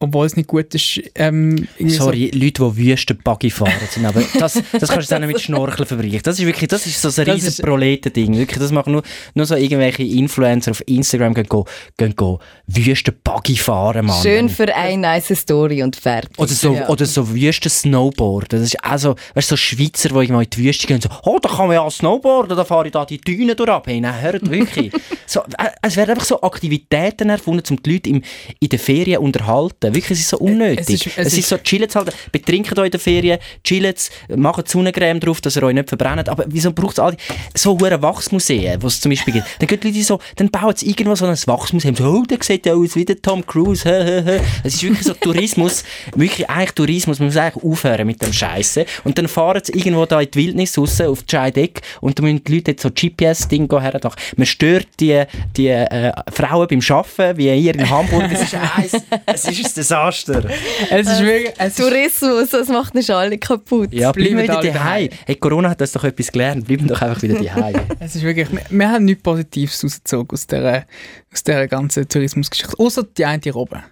Speaker 2: obwohl es nicht gut ist. Ähm, irgendwie so-
Speaker 1: Sorry, Leute, die Wüstenbuggy fahren sind, aber das, das kannst du nicht mit Schnorcheln verbrechen. Das ist wirklich, das ist so ein riesen Proletending. Wirklich, das machen nur, nur so irgendwelche Influencer auf Instagram, gehen, go, gehen go Wüstenbuggy fahren, Mann.
Speaker 3: Schön für eine nice Story und fertig.
Speaker 1: Oder so,
Speaker 3: Ja.
Speaker 1: oder so Wüsten-Snowboard. Das ist auch so, weißt du, so Schweizer, die irgendwo in die Wüste gehen und so, oh, da kann man ja Snowboarden, da fahre ich da die Dünen durch ab. Hey, nein, hört wirklich. so, äh, es werden einfach so Aktivitäten erfunden, um die Leute im, in den Ferien zu unterhalten. Halten. Wirklich, es ist so unnötig.
Speaker 2: Es ist-
Speaker 1: es
Speaker 2: es
Speaker 1: ist,
Speaker 2: ist-
Speaker 1: so, chillen zu halten. Betrinkt euch in der Ferien, chillt, macht Sonnencreme drauf, dass ihr euch nicht verbrennt. Aber wieso braucht es all die, so hure Wachsmuseen, wo es zum Beispiel gibt? Dann gehen die Leute so, dann bauen sie irgendwo so ein Wachsmuseum, so, oh, der sieht ja aus wie der Tom Cruise. Es ist wirklich so Tourismus, wirklich eigentlich Tourismus, man muss eigentlich aufhören mit dem Scheiße. Und dann fahren sie irgendwo da in die Wildnis raus, auf die Scheidecke, und da müssen die Leute jetzt so GPS-Ding her. Man stört die, die äh, Frauen beim Arbeiten, wie hier in Hamburg. Es ist, eins, es ist Desaster.
Speaker 2: Es ist wirklich... Es ist,
Speaker 3: Tourismus, das macht nicht alle kaputt.
Speaker 1: Ja, bleiben wir
Speaker 2: Bleiben
Speaker 1: wieder
Speaker 2: alle
Speaker 1: daheim. Hey, Corona hat uns doch etwas gelernt. Bleiben doch einfach wieder daheim.
Speaker 2: es ist wirklich... Wir, wir haben nichts Positives rausgezogen aus dieser, aus dieser ganzen Tourismusgeschichte. Außer die eine Robbe.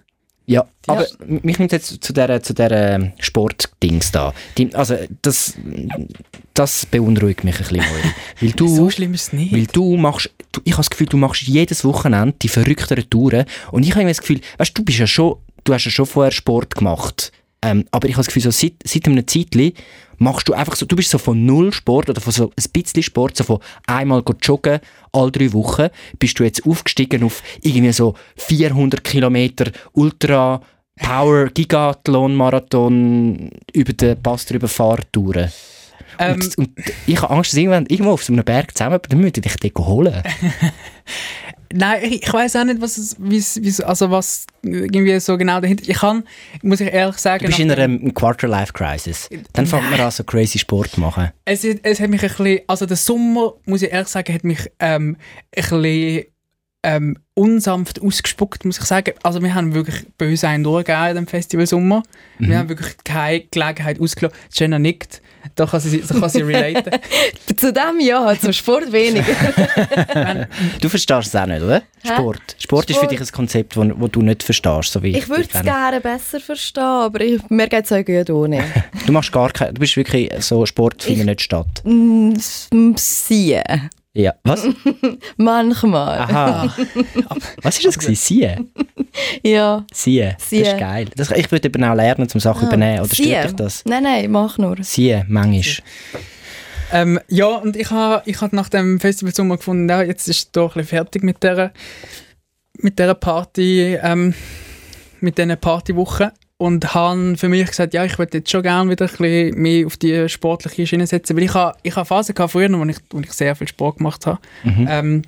Speaker 1: Ja, aber mich nimmt jetzt zu dieser, zu dieser Sportdings da. Die, also, das, das beunruhigt mich ein bisschen, Moiri. Weil du,
Speaker 2: So schlimm ist es nicht.
Speaker 1: weil du machst, du, ich habe das Gefühl, du machst jedes Wochenende die verrückteren Touren. Und ich habe immer das Gefühl, weißt du, du bist ja schon, du hast ja schon vorher Sport gemacht. Ähm, aber ich habe das Gefühl, so seit, seit einem Zeitchen machst du einfach so, du bist so von null Sport oder von so ein bisschen Sport, so von einmal joggen, alle drei Wochen, bist du jetzt aufgestiegen auf irgendwie so 400 Kilometer Ultra Power Gigathlon Marathon über den Pass drüber Fahrtouren.
Speaker 2: Ähm,
Speaker 1: und, und ich habe Angst, dass irgendwann irgendwo auf so einem Berg zusammen, dann müssen dich dort holen.
Speaker 2: Nein, ich, ich weiß auch nicht, was es, also was irgendwie so genau dahinter. Ich kann, muss ich ehrlich sagen,
Speaker 1: Du bist in einer Quarter-Life-Crisis. Dann fängt man an, so crazy Sport zu machen.
Speaker 2: es, es hat mich ein bisschen, also der Sommer, muss ich ehrlich sagen, hat mich ähm, ein bisschen ähm, unsanft ausgespuckt, muss ich sagen. Also wir haben wirklich böse einen durchgegeben in dem Festival Sommer.
Speaker 1: Mhm.
Speaker 2: Wir haben wirklich keine Gelegenheit ausgelassen. Jenna nickt, da kann sie, da kann sie relaten.
Speaker 3: Zu dem ja, zum Sport weniger.
Speaker 1: Du verstehst es auch nicht, oder? Sport. Sport ist für
Speaker 3: Sport.
Speaker 1: dich ein Konzept, das wo du nicht verstehst, so wie
Speaker 3: Ich würde es gerne besser verstehen, aber ich, mir geht es auch gut ohne.
Speaker 1: Du machst gar kein, du bist wirklich so Sport findet nicht statt.
Speaker 3: Mm, s- m- Sehen.
Speaker 1: Ja. Was?
Speaker 3: Manchmal.
Speaker 1: Aha. Was ist das gewesen? Sien?
Speaker 3: Ja.
Speaker 1: Sien. Das ist geil. Das, ich würde eben auch lernen, um Sachen
Speaker 3: Ah,
Speaker 1: übernehmen. Oder stört
Speaker 3: sehen.
Speaker 1: dich das?
Speaker 3: Nein, nein, mach nur.
Speaker 1: Sien, manchmal.
Speaker 2: Ähm, ja, und ich habe ich hab nach dem Festival Sommer gefunden, ja, jetzt ist es doch ein bisschen fertig mit dieser, mit dieser Party, ähm, mit diesen Partywochen. Und habe für mich gesagt, ja, ich würde jetzt schon gerne wieder ein bisschen mehr auf die sportliche Schiene setzen. Weil ich habe ich habe Phasen gehabt früher, wo ich, wo ich sehr viel Sport gemacht habe. Ähm,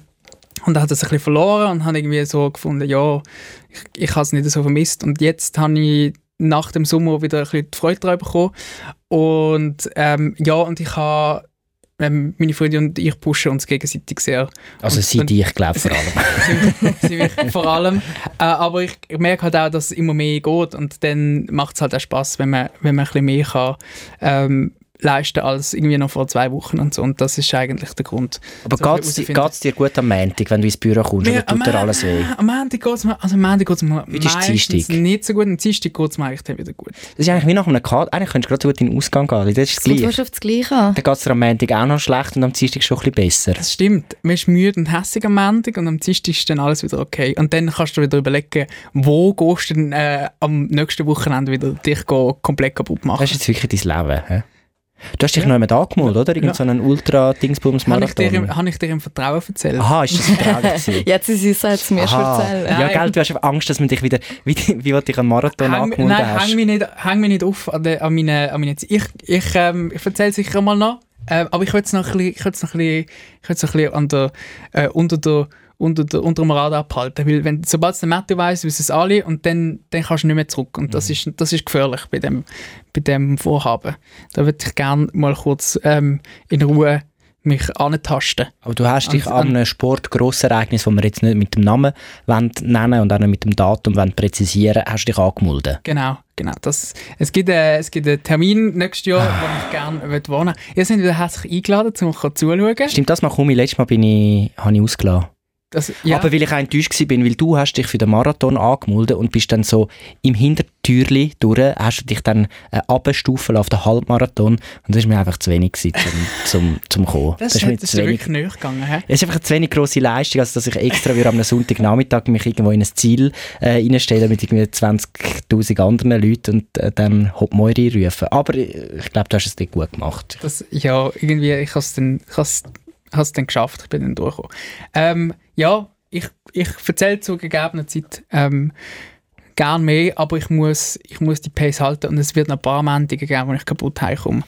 Speaker 2: und dann hat das ein bisschen verloren und habe irgendwie so gefunden, ja, ich, ich habe es nicht so vermisst. Und jetzt habe ich nach dem Sommer wieder ein bisschen die Freude daran bekommen. Und ähm, ja, und ich habe, ähm, meine Freundin und ich pushen uns gegenseitig sehr.
Speaker 1: Also sie dich, glaube vor allem.
Speaker 2: ziemlich, ziemlich vor allem. Äh, aber ich merke halt auch, dass es immer mehr geht und dann macht es halt auch Spaß, wenn man, wenn man ein bisschen mehr kann, ähm, leisten als irgendwie noch vor zwei Wochen und so. Und das ist eigentlich der Grund.
Speaker 1: Aber
Speaker 2: So
Speaker 1: geht es
Speaker 2: herausfinden.
Speaker 1: dir gut am Montag, wenn du ins Büro kommst? Oder tut dir alles weh?
Speaker 2: Am Montag geht es mir, also am Montag geht's mir meistens nicht so gut. Am Dienstag geht es mir eigentlich dann wieder gut.
Speaker 1: Das ist eigentlich wie nach einem Kater. Eigentlich könntest du gerade so gut in den Ausgang gehen. Das ist das Gleiche.
Speaker 3: fast auf das Gleiche an.
Speaker 1: Dann geht es dir am Montag auch noch schlecht und am Dienstag schon ein bisschen besser.
Speaker 2: Das stimmt. Man ist müde und hässig am Montag und am Dienstag ist dann alles wieder okay. Und dann kannst du wieder überlegen, wo gehst du denn äh, am nächsten Wochenende wieder dich komplett kaputt machen.
Speaker 1: Das ist jetzt wirklich dein Leben. He? Du hast dich noch jemand angemeldet, oder? Irgend
Speaker 2: Ja.
Speaker 1: so einen
Speaker 2: Habe
Speaker 1: Ultra-Dingsbums-Marathon.
Speaker 2: im, hab ich dir im Vertrauen erzählt?
Speaker 1: Aha, ist das vertraulich gewesen?
Speaker 3: Jetzt ist es jetzt mir schon
Speaker 1: Aha.
Speaker 3: erzählen.
Speaker 1: Ja,
Speaker 2: Nein.
Speaker 1: gell, du hast Angst, dass man dich wieder, wie, wie du dich an Marathon
Speaker 2: Häng,
Speaker 1: angemeldet
Speaker 2: nein,
Speaker 1: hast.
Speaker 2: häng mich, nicht, häng mich nicht auf an, de, an meine, an meine Zeit. Ich, ich, ähm, ich erzähle sicher mal noch, ähm, aber ich will es noch ein bisschen, ich will es noch ein bisschen, ich will es noch ein bisschen an der, äh, unter der unter, unter dem Radar abhalten, weil wenn, sobald es der Matthew weiss, wissen es alle und dann, dann kannst du nicht mehr zurück und
Speaker 1: Mhm.
Speaker 2: das, ist, das ist gefährlich bei dem, bei dem Vorhaben. Da würde ich gerne mal kurz ähm, in Ruhe mich antasten.
Speaker 1: Aber du hast dich
Speaker 2: Und-
Speaker 1: an einem Sportgrossereignis, das wir jetzt nicht mit dem Namen nennen und auch nicht mit dem Datum wollen präzisieren hast du dich angemeldet.
Speaker 2: Genau, genau. Das, es, gibt, äh, es gibt einen Termin nächstes Jahr, wo ich gerne möchte wohnen Ihr seid wieder herzlich eingeladen, um zuzuschauen.
Speaker 1: Stimmt das mal, Kumi? Letztes Mal bin ich, habe ich ausgelassen.
Speaker 2: Das, ja,
Speaker 1: Aber weil ich auch enttäuscht war, weil du hast dich für den Marathon angemeldet und bist dann so im Hintertürli durch, hast du dich dann äh, lassen auf den Halbmarathon und das war mir einfach zu wenig gewesen, zum, zum, zum kommen.
Speaker 2: das,
Speaker 1: ist
Speaker 2: ist,
Speaker 1: mir
Speaker 2: das ist
Speaker 1: zu
Speaker 2: ja
Speaker 1: wenig.
Speaker 2: wirklich gegangen. He?
Speaker 1: Es ist einfach eine zu wenig grosse Leistung, als dass ich extra wieder am Sonntagnachmittag mich irgendwo in ein Ziel äh, reinstelle mit irgendwie 20'000 anderen Leuten und äh, dann Hop Moiri rufen. Aber äh, ich glaube, du hast es nicht gut gemacht.
Speaker 2: Das, ja, irgendwie, ich habe es dann, ich has, has dann geschafft, ich bin dann durchgekommen. Ähm, ja, ich, ich erzähle zu gegebener Zeit ähm, gerne mehr, aber ich muss, ich muss die Pace halten und es wird noch ein paar Momente geben, wo ich kaputt heimkomme.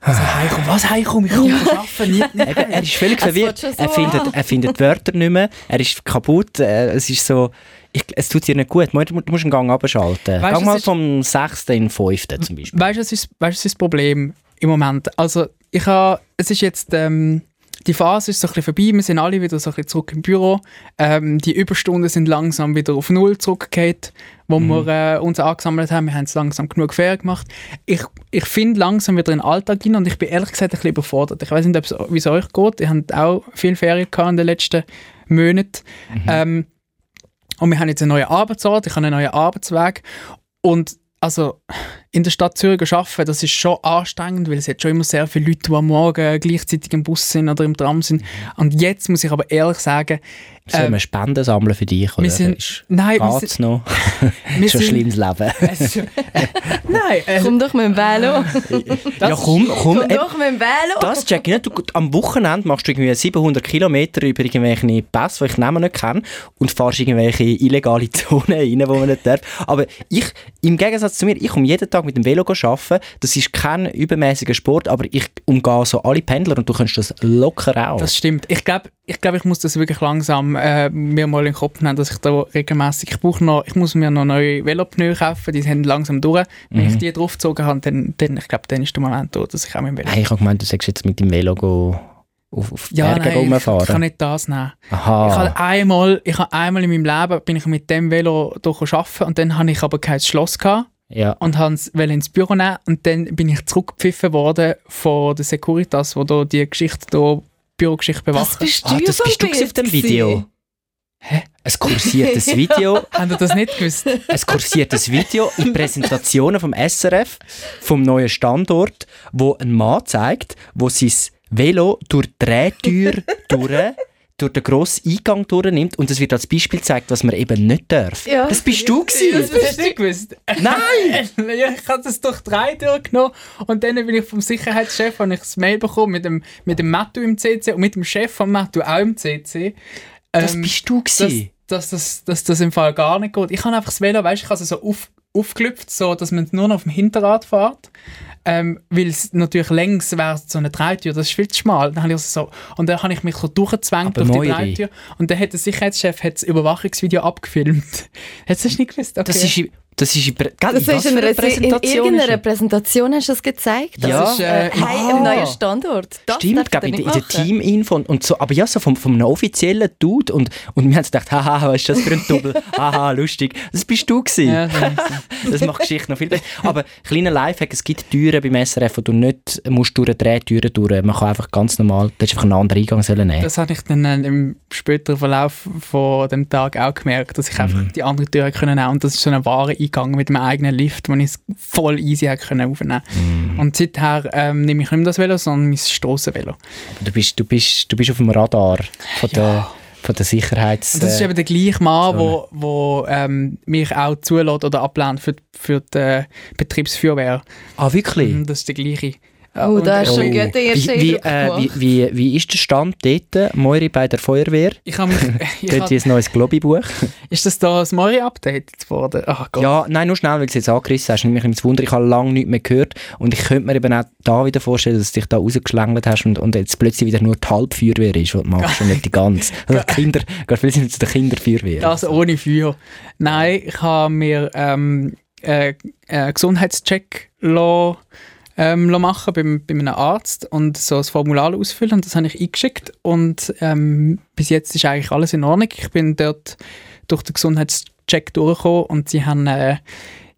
Speaker 2: Also heimkomme, was heimkomme? Ich komme ja. arbeiten, nicht, nicht.
Speaker 1: Er ist völlig verwirrt.
Speaker 3: schon
Speaker 1: Er
Speaker 3: so
Speaker 1: findet, er findet die Wörter nicht mehr. Er ist kaputt. Äh, Es ist so... Ich, es tut dir nicht gut. Du musst einen Gang abschalten.
Speaker 2: Weißt,
Speaker 1: Gang mal vom 6. in den 5. zum Beispiel.
Speaker 2: Weißt du, was ist, weißt, du, was ist das Problem im Moment? Also, ich habe, es ist jetzt, ähm, die Phase ist so ein bisschen vorbei, wir sind alle wieder so ein bisschen zurück im Büro. Ähm, die Überstunden sind langsam wieder auf Null zurückgekehrt, wo wir äh, uns angesammelt haben. Wir haben es langsam genug fair gemacht. Ich, ich finde langsam wieder in den Alltag hin und ich bin ehrlich gesagt ein bisschen überfordert. Ich weiß nicht, wie es euch geht. Ihr habt auch viel Ferien gehabt in den letzten Monaten. Ähm, und wir haben jetzt einen neuen Arbeitsort, ich habe einen neuen Arbeitsweg. Und also in der Stadt Zürich arbeiten, das ist schon anstrengend, weil es hat schon immer sehr viele Leute, die am Morgen gleichzeitig im Bus sind oder im Tram sind. Und jetzt muss ich aber ehrlich sagen,
Speaker 1: Sollen
Speaker 2: ähm,
Speaker 1: wir Spenden sammeln für dich? Oder
Speaker 2: wir sind,
Speaker 1: ist,
Speaker 2: nein, wir
Speaker 1: geht's
Speaker 2: sind,
Speaker 1: noch?
Speaker 2: wir
Speaker 1: ist schon ein
Speaker 2: sind,
Speaker 1: schlimmes Leben.
Speaker 2: Äh, nein, äh,
Speaker 3: Komm doch mit dem Velo.
Speaker 2: das
Speaker 1: ja, komm, komm.
Speaker 3: Komm
Speaker 1: eben,
Speaker 3: doch mit dem Velo.
Speaker 1: Das check ich nicht. Du, am Wochenende machst du irgendwie 700 Kilometer über irgendwelche Pässe, die ich Namen nicht kenne, und fährst irgendwelche illegale Zonen rein, wo man nicht darf. Aber ich, im Gegensatz zu mir, ich komme jeden Tag mit dem Velo arbeiten. Das ist kein übermäßiger Sport, aber ich umgehe so alle Pendler und du kannst das locker auch.
Speaker 2: Das stimmt. Ich glaube, ich, glaub, ich muss das wirklich langsam äh, mir mal in den Kopf nehmen, dass ich da regelmäßig. Ich brauche noch, ich muss mir noch neue Velopneu kaufen, die sind langsam durch. Wenn
Speaker 1: Mhm.
Speaker 2: ich die draufgezogen habe, dann, dann ich glaube, dann ist der Moment da, dass ich auch mit dem Velo.
Speaker 1: Hey, ich habe gemeint, du sagst jetzt mit dem Velo go auf, auf
Speaker 2: Ja,
Speaker 1: Berge
Speaker 2: nein, ich, ich kann
Speaker 1: rumfahren.
Speaker 2: nicht das nehmen. Ich
Speaker 1: Aha.
Speaker 2: habe einmal, ich habe einmal in meinem Leben bin ich mit dem Velo durch arbeiten und dann habe ich aber kein Schloss gehabt
Speaker 1: Ja.
Speaker 2: und habe es wollte ins Büro nehmen und dann bin ich zurückgepfiffen worden von der Securitas, wo da die Geschichte da Bürogeschichte
Speaker 3: Was
Speaker 2: bewacht.
Speaker 3: bist
Speaker 1: Ah,
Speaker 3: du
Speaker 1: das
Speaker 3: für ein
Speaker 1: bist du auf dem Video.
Speaker 3: gewesen?
Speaker 1: Ein kursiertes Video
Speaker 2: Habt ihr das nicht gewusst?
Speaker 1: ein kursiertes Video in Präsentationen vom SRF, vom neuen Standort, wo ein Mann zeigt, wo sein Velo durch die Drehtür durch, durch den grossen Eingang durchnimmt und es wird als Beispiel gezeigt, was man eben nicht darf.
Speaker 3: Ja.
Speaker 1: Das bist du
Speaker 2: Das
Speaker 1: gewesen.
Speaker 2: hast du nicht gewusst.
Speaker 1: Nein!
Speaker 2: ich habe das durch drei durchgenommen und dann bin ich vom Sicherheitschef habe ich das Mail bekommen mit dem, mit dem Mattu im CC und mit dem Chef von Mattu auch im CC.
Speaker 1: Das
Speaker 2: ähm,
Speaker 1: bist du
Speaker 2: dass,
Speaker 1: gewesen.
Speaker 2: dass, dass, dass das im Fall gar nicht geht. Ich habe einfach das Velo, weißt, ich habe es so auf, aufgelüpft, so dass man nur noch auf dem Hinterrad fährt. Ähm, weil es natürlich längs wäre so eine Dreitür, das ist viel zu schmal. Dann habe ich also so, und dann habe ich mich so durchgezwängt auf die. Dreitür. Und dann hat der Sicherheitschef hat das Überwachungsvideo abgefilmt. Hättest du das nicht gewusst? Okay.
Speaker 1: Das ist, das ist, in
Speaker 3: Das
Speaker 1: in
Speaker 3: ist in, einer, in
Speaker 1: Präsentation
Speaker 3: irgendeiner
Speaker 1: ist
Speaker 3: Präsentation hast du das gezeigt. Das
Speaker 1: Ja.
Speaker 3: ist äh,
Speaker 2: Das äh,
Speaker 3: hey,
Speaker 1: ah.
Speaker 3: im neuen Standort. Das
Speaker 1: Stimmt, glaube ich, in, in der. Teaminfo und, und so. Aber ja, so vom, vom einem offiziellen Dude. Und, und wir haben gedacht, haha, was ist das für ein Double? haha, lustig. Das bist du gewesen.
Speaker 2: ja, das.
Speaker 1: Das macht die Geschichte noch viel besser. Aber kleiner Lifehack, es gibt Türen beim SRF, wo du nicht musst durch drei Türen durch. Man kann einfach ganz normal, du hättest einfach einen anderen Eingang sollen nehmen.
Speaker 2: Das habe ich dann äh, im späteren Verlauf von dem Tag auch gemerkt, dass ich einfach
Speaker 1: Mhm.
Speaker 2: die andere Tür können nehmen und das ist so ein wahrer Eingang mit einem eigenen Lift, wo ich es voll easy können aufnehmen.
Speaker 1: Mhm.
Speaker 2: Und seither ähm, nehme ich nicht mehr das Velo, sondern mein Strassenvelo.
Speaker 1: Du bist, du, bist, du bist auf dem Radar von der, von der Sicherheits...
Speaker 2: Und das ist eben der gleiche Mann,
Speaker 1: so
Speaker 2: wo, wo ähm, mich auch zulässt oder ablehnt für, für die äh, Betriebsfeuerwehr.
Speaker 1: ah, wirklich?
Speaker 2: Mhm, Das ist der gleiche.
Speaker 3: Oh,
Speaker 2: Und,
Speaker 3: da hast du
Speaker 2: äh,
Speaker 3: einen guten ersten
Speaker 1: wie, wie, äh, wie, wie, wie ist der Stand dort, Moiri, bei der Feuerwehr?
Speaker 2: Ich habe mich... Ich
Speaker 1: Dort ist ein neues Globi-Buch.
Speaker 2: ist das da das neue Update worden? Ach Gott.
Speaker 1: Ja, nein, nur schnell, weil du es jetzt angerissen hast. Nämlich ins Wunder, ich habe lange nichts mehr gehört. Und ich könnte mir eben auch da wieder vorstellen, dass du dich da rausgeschlängelt hast und, und jetzt plötzlich wieder nur die Halbfeuerwehr ist, was du machst und nicht die ganze. Also die Kinder, gehst plötzlich zu der Kinderfeuerwehr.
Speaker 2: Also ohne Feuer. Nein, ich habe mir ähm, äh, einen Gesundheitscheck lassen, ähm, machen beim, bei einem Arzt und so ein Formular ausfüllen und das habe ich eingeschickt und ähm, bis jetzt ist eigentlich alles in Ordnung. Ich bin dort durch den Gesundheitscheck durchgekommen und sie haben äh,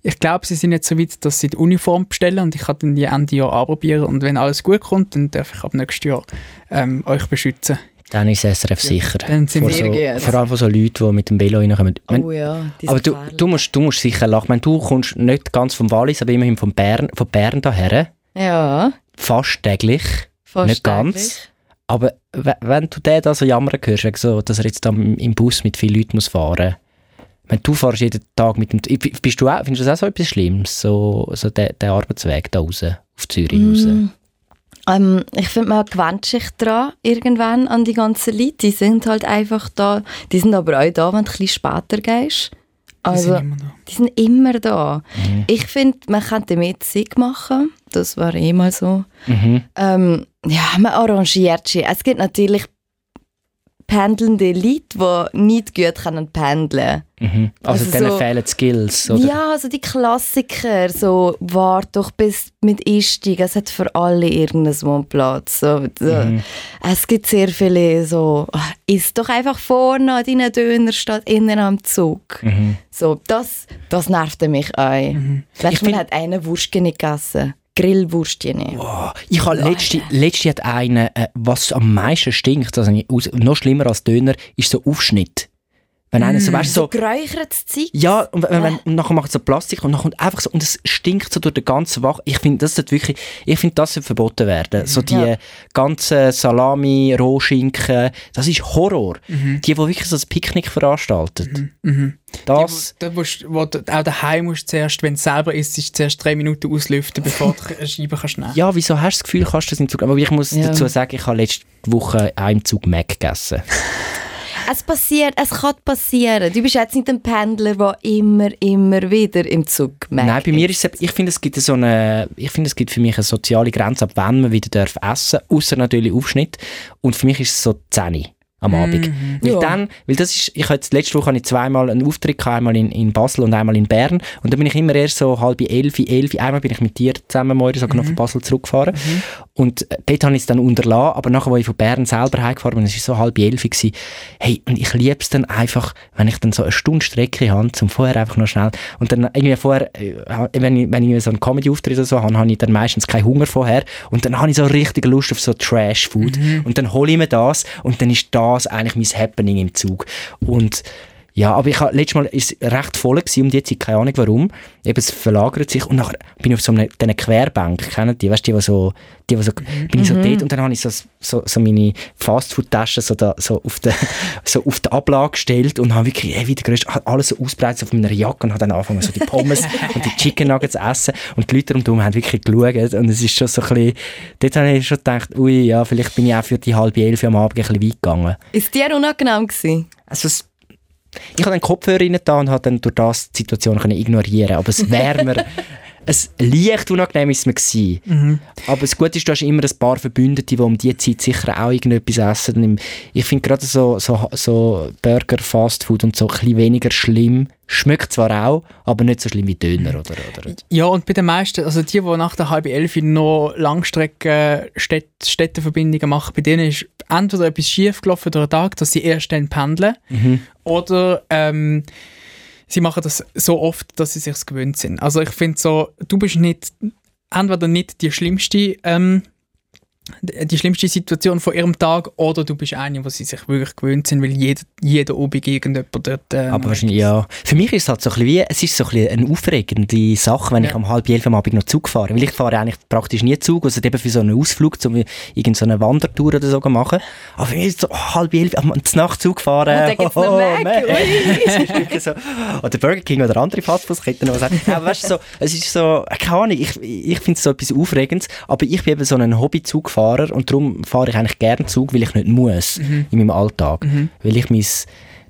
Speaker 2: ich glaube, sie sind jetzt so weit, dass sie die Uniform bestellen und ich kann dann die Ende Jahr anprobieren und wenn alles gut kommt, dann darf ich ab nächstes Jahr ähm, euch beschützen.
Speaker 1: Dann ist SRF sicher.
Speaker 2: Dann sind
Speaker 1: Vor,
Speaker 2: wir
Speaker 1: so, vor allem von so Leuten, die mit dem Velo reinkommen. Meine,
Speaker 3: Oh ja,
Speaker 1: aber du, du, musst, du musst sicher lachen. Meine, du kommst nicht ganz vom Wallis, aber immerhin von Bern, von Bern daher.
Speaker 3: Ja,
Speaker 1: Fast täglich.
Speaker 3: fast
Speaker 1: Nicht ganz.
Speaker 3: täglich.
Speaker 1: Aber we- wenn du den da so jammern hörst, so, dass er jetzt da im Bus mit vielen Leuten muss fahren wenn du fährst jeden Tag mit dem... Bist du auch, findest du das auch so etwas Schlimmes? So, so der, der Arbeitsweg da raus, auf Zürich raus?
Speaker 3: Ähm, ich finde, man gewöhnt sich daran irgendwann an die ganzen Leute. Die sind halt einfach da. Die sind aber auch da, wenn du ein bisschen später gehst. Also,
Speaker 2: immer da.
Speaker 3: die sind immer da. Ich finde, man könnte mehr Zeit machen. Das war eh mal so.
Speaker 1: Mhm.
Speaker 3: Ähm, ja, man arrangiert sich. Es gibt natürlich pendelnde Leute, die nicht gut können pendeln
Speaker 1: Mhm. Also,
Speaker 3: Also
Speaker 1: denen
Speaker 3: so-
Speaker 1: fehlen die Skills, oder?
Speaker 3: Ja, also die Klassiker, so wart doch bis mit Einstieg, es hat für alle irgendeinen Wohnplatz. So, so.
Speaker 1: Mhm.
Speaker 3: Es gibt sehr viele so, «Ah, isst doch einfach vorne an deinen Döner statt innen am Zug.
Speaker 1: Mhm.
Speaker 3: So, das, das nervt mich auch.
Speaker 2: Mhm.
Speaker 3: Letztes
Speaker 1: Ich
Speaker 3: Mal
Speaker 1: find-
Speaker 3: hat einer Wurstchen gegessen. Grillwurstchen.
Speaker 1: Oh, ich habe letzte, letzte hat einen, äh, was am meisten stinkt, also noch schlimmer als Döner, ist so Aufschnitt. Wenn einer so, weißt, du,
Speaker 3: So
Speaker 1: so,
Speaker 3: geräuchertes Zeug.
Speaker 1: ja, und, wenn, wenn, und nachher macht es so Plastik und nachher einfach so, und es stinkt so durch den ganzen Wach. Ich finde, das sollte wirklich, ich finde, das sollte verboten werden. So die
Speaker 3: Ja.
Speaker 1: ganzen Salami, Rohschinken, das ist Horror. Die, die wirklich so ein Picknick veranstalten.
Speaker 2: Mhm.
Speaker 1: Das,
Speaker 2: Die, wo, musst, wo du auch daheim musst zuerst, wenn du selber isst, ist zuerst drei Minuten auslüften, bevor du eine Scheibe kannst nehmen.
Speaker 1: ja, wieso hast du das Gefühl, kannst du das im Zug, aber ich muss
Speaker 3: Ja.
Speaker 1: dazu sagen, ich habe letzte Woche im Zug Mac gegessen.
Speaker 3: Es passiert, es kann passieren. Du bist jetzt nicht ein Pendler, der immer, immer wieder im Zug merkt.
Speaker 1: Nein, bei mir ist es, ich finde, es gibt so eine, ich finde, es gibt für mich eine soziale Grenze, ab wann man wieder darf essen, außer natürlich Aufschnitt. Und für mich ist es so 10 Uhr am Abend. Weil
Speaker 3: Ja.
Speaker 1: dann, weil das ist, ich hatte letzte Woche hatte ich zweimal einen Auftritt gehabt, einmal in, in Basel und einmal in Bern. Und dann bin ich immer erst so halb elf, elf, einmal bin ich mit dir zusammen morgen sogar noch von Basel zurückgefahren. Und äh, dort habe ich es dann unterlassen, aber nachher, wo ich von Bern selber heimgefahren bin, es war so halb elf, gewesen, hey, und ich liebe es dann einfach, wenn ich dann so eine Stunde Strecke habe, zum vorher einfach noch schnell, und dann irgendwie vorher, äh, wenn ich, wenn ich so einen Comedy-Auftritt oder so habe, habe ich dann meistens keinen Hunger vorher, und dann habe ich so richtig Lust auf so Trash-Food, und dann hole ich mir das, und dann ist das eigentlich mein Happening im Zug. Und ja, aber ich habe letztes Mal ist es recht voll gewesen, um die Zeit, keine Ahnung warum. Eben, es verlagert sich und nachher bin ich auf so einer diesen Querbank, kennen die, weißt du, die, die so, die, die so, bin ich so dort und dann habe ich so, so, so meine Fastfood-Tasche so, da, so, auf der, so auf der Ablage gestellt und habe wirklich ey, wie der größte, alles so ausbreitet auf meiner Jacke und habe dann angefangen, so die Pommes und die Chicken Nuggets zu essen und die Leute rundherum haben wirklich geschaut und es ist schon so ein bisschen, dort habe ich schon gedacht, ui, ja, vielleicht bin ich auch für die halbe elf am Abend ein bisschen weit gegangen.
Speaker 3: Ist dir unangenehm gewesen?
Speaker 1: Also es, ich habe den Kopfhörer rein und habe dann durch das die Situation können ignorieren aber es wäre mir es leicht unangenehm ist es mir gewesen. Aber das Gute ist, du hast immer ein paar Verbündete, die um diese Zeit sicher auch irgendetwas essen. Ich finde gerade so, so, so Burger, Fastfood und so ein weniger schlimm. Schmeckt zwar auch, aber nicht so schlimm wie Döner, oder? oder?
Speaker 2: Ja, und bei den meisten, also die, die nach der halben elf noch Langstrecken Städt Städteverbindungen machen, bei denen ist entweder etwas schief gelaufen durch den Tag, dass sie erst dann pendeln, oder ähm, sie machen das so oft, dass sie sich gewöhnt sind. Also ich finde so, du bist nicht, entweder nicht die schlimmste ähm, die schlimmste Situation von ihrem Tag oder du bist eine, wo sie sich wirklich gewöhnt sind, weil jeder, jeder Obig irgendjemand dort... Äh,
Speaker 1: Aber wahrscheinlich, ja. Für mich ist es halt so ein bisschen wie, es ist so ein bisschen eine aufregende Sache, wenn
Speaker 2: Ja.
Speaker 1: ich um halb elf am Abend noch Zug fahre. Weil ich fahre eigentlich praktisch nie Zug, also eben für so einen Ausflug, um irgendeine so eine Wandertour oder so zu machen. Aber für mich ist es so oh, halb elf am Nacht Zug fahren.
Speaker 3: Und dann gibt's noch
Speaker 1: oh,
Speaker 3: Mac, ui.
Speaker 1: Wirklich so, oder Burger King oder andere Fastfood-Ketten. die sagen, Aber weißt du, so, es ist so, keine Ahnung, ich, ich finde es so etwas Aufregendes, aber ich bin eben so ein Hobby-Zugfahrer und darum fahre ich eigentlich gerne Zug, weil ich nicht muss in meinem Alltag. Weil ich mein,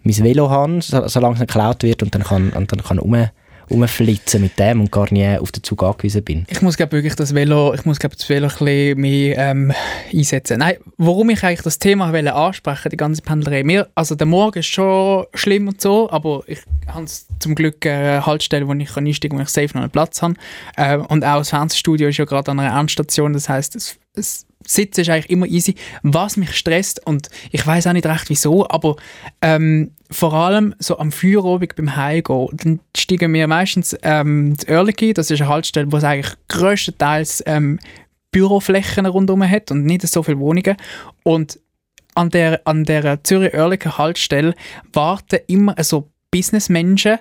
Speaker 1: mein Velo habe, so, solange es nicht geklaut wird und dann kann, und dann kann um, rumflitzen mit dem und gar nie auf den Zug angewiesen bin.
Speaker 2: Ich muss glaub, wirklich das Velo, ich muss glaub, das Velo ein bisschen mehr ähm, einsetzen. Nein, warum ich eigentlich das Thema wollte ansprechen, die ganze Pendlerei. Mir, also der Morgen ist schon schlimm und so, aber ich habe zum Glück eine Haltestelle, wo ich kann einsteigen wo ich safe noch einen Platz habe. Äh, und auch das Fernsehstudio ist ja gerade an einer Endstation, das heisst, es, es Sitzen ist eigentlich immer easy. Was mich stresst, und ich weiß auch nicht recht wieso, aber ähm, vor allem so am Feierabend beim Heimgehen, dann steigen wir meistens ähm, zu Oerlikon, das ist eine Haltestelle, wo es eigentlich grösstenteils ähm, Büroflächen rundherum hat und nicht so viele Wohnungen. Und an der, an der Zürich-Oerlikon Haltestelle warten immer so Businessmenschen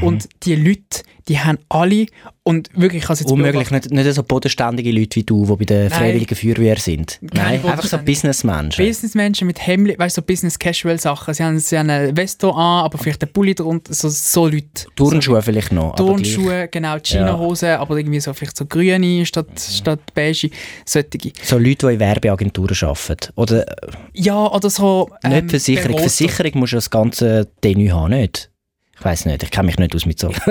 Speaker 2: und die Leute, die haben alle und wirklich, ich habe es jetzt
Speaker 1: Unmöglich, nicht, nicht so bodenständige Leute wie du, die bei der. Freiwilligen Feuerwehr sind. Nein, einfach so. Businessmenschen.
Speaker 2: Businessmenschen mit Hemd, weißt du, so Business-Casual-Sachen. Sie haben, sie haben eine Westo an, aber vielleicht einen Pulli drunter, so, so Leute.
Speaker 1: Turnschuhe vielleicht noch.
Speaker 2: Turnschuhe, genau, China-Hosen, aber irgendwie so vielleicht so grüne statt, statt beige, solche.
Speaker 1: So Leute, die in Werbeagenturen arbeiten. Oder äh,
Speaker 2: Ja, oder so... ähm,
Speaker 1: nicht Versicherung.
Speaker 2: Berater.
Speaker 1: Versicherung musst du das ganze Tenue haben, nicht? Ich weiß nicht, ich kenne mich nicht aus mit so.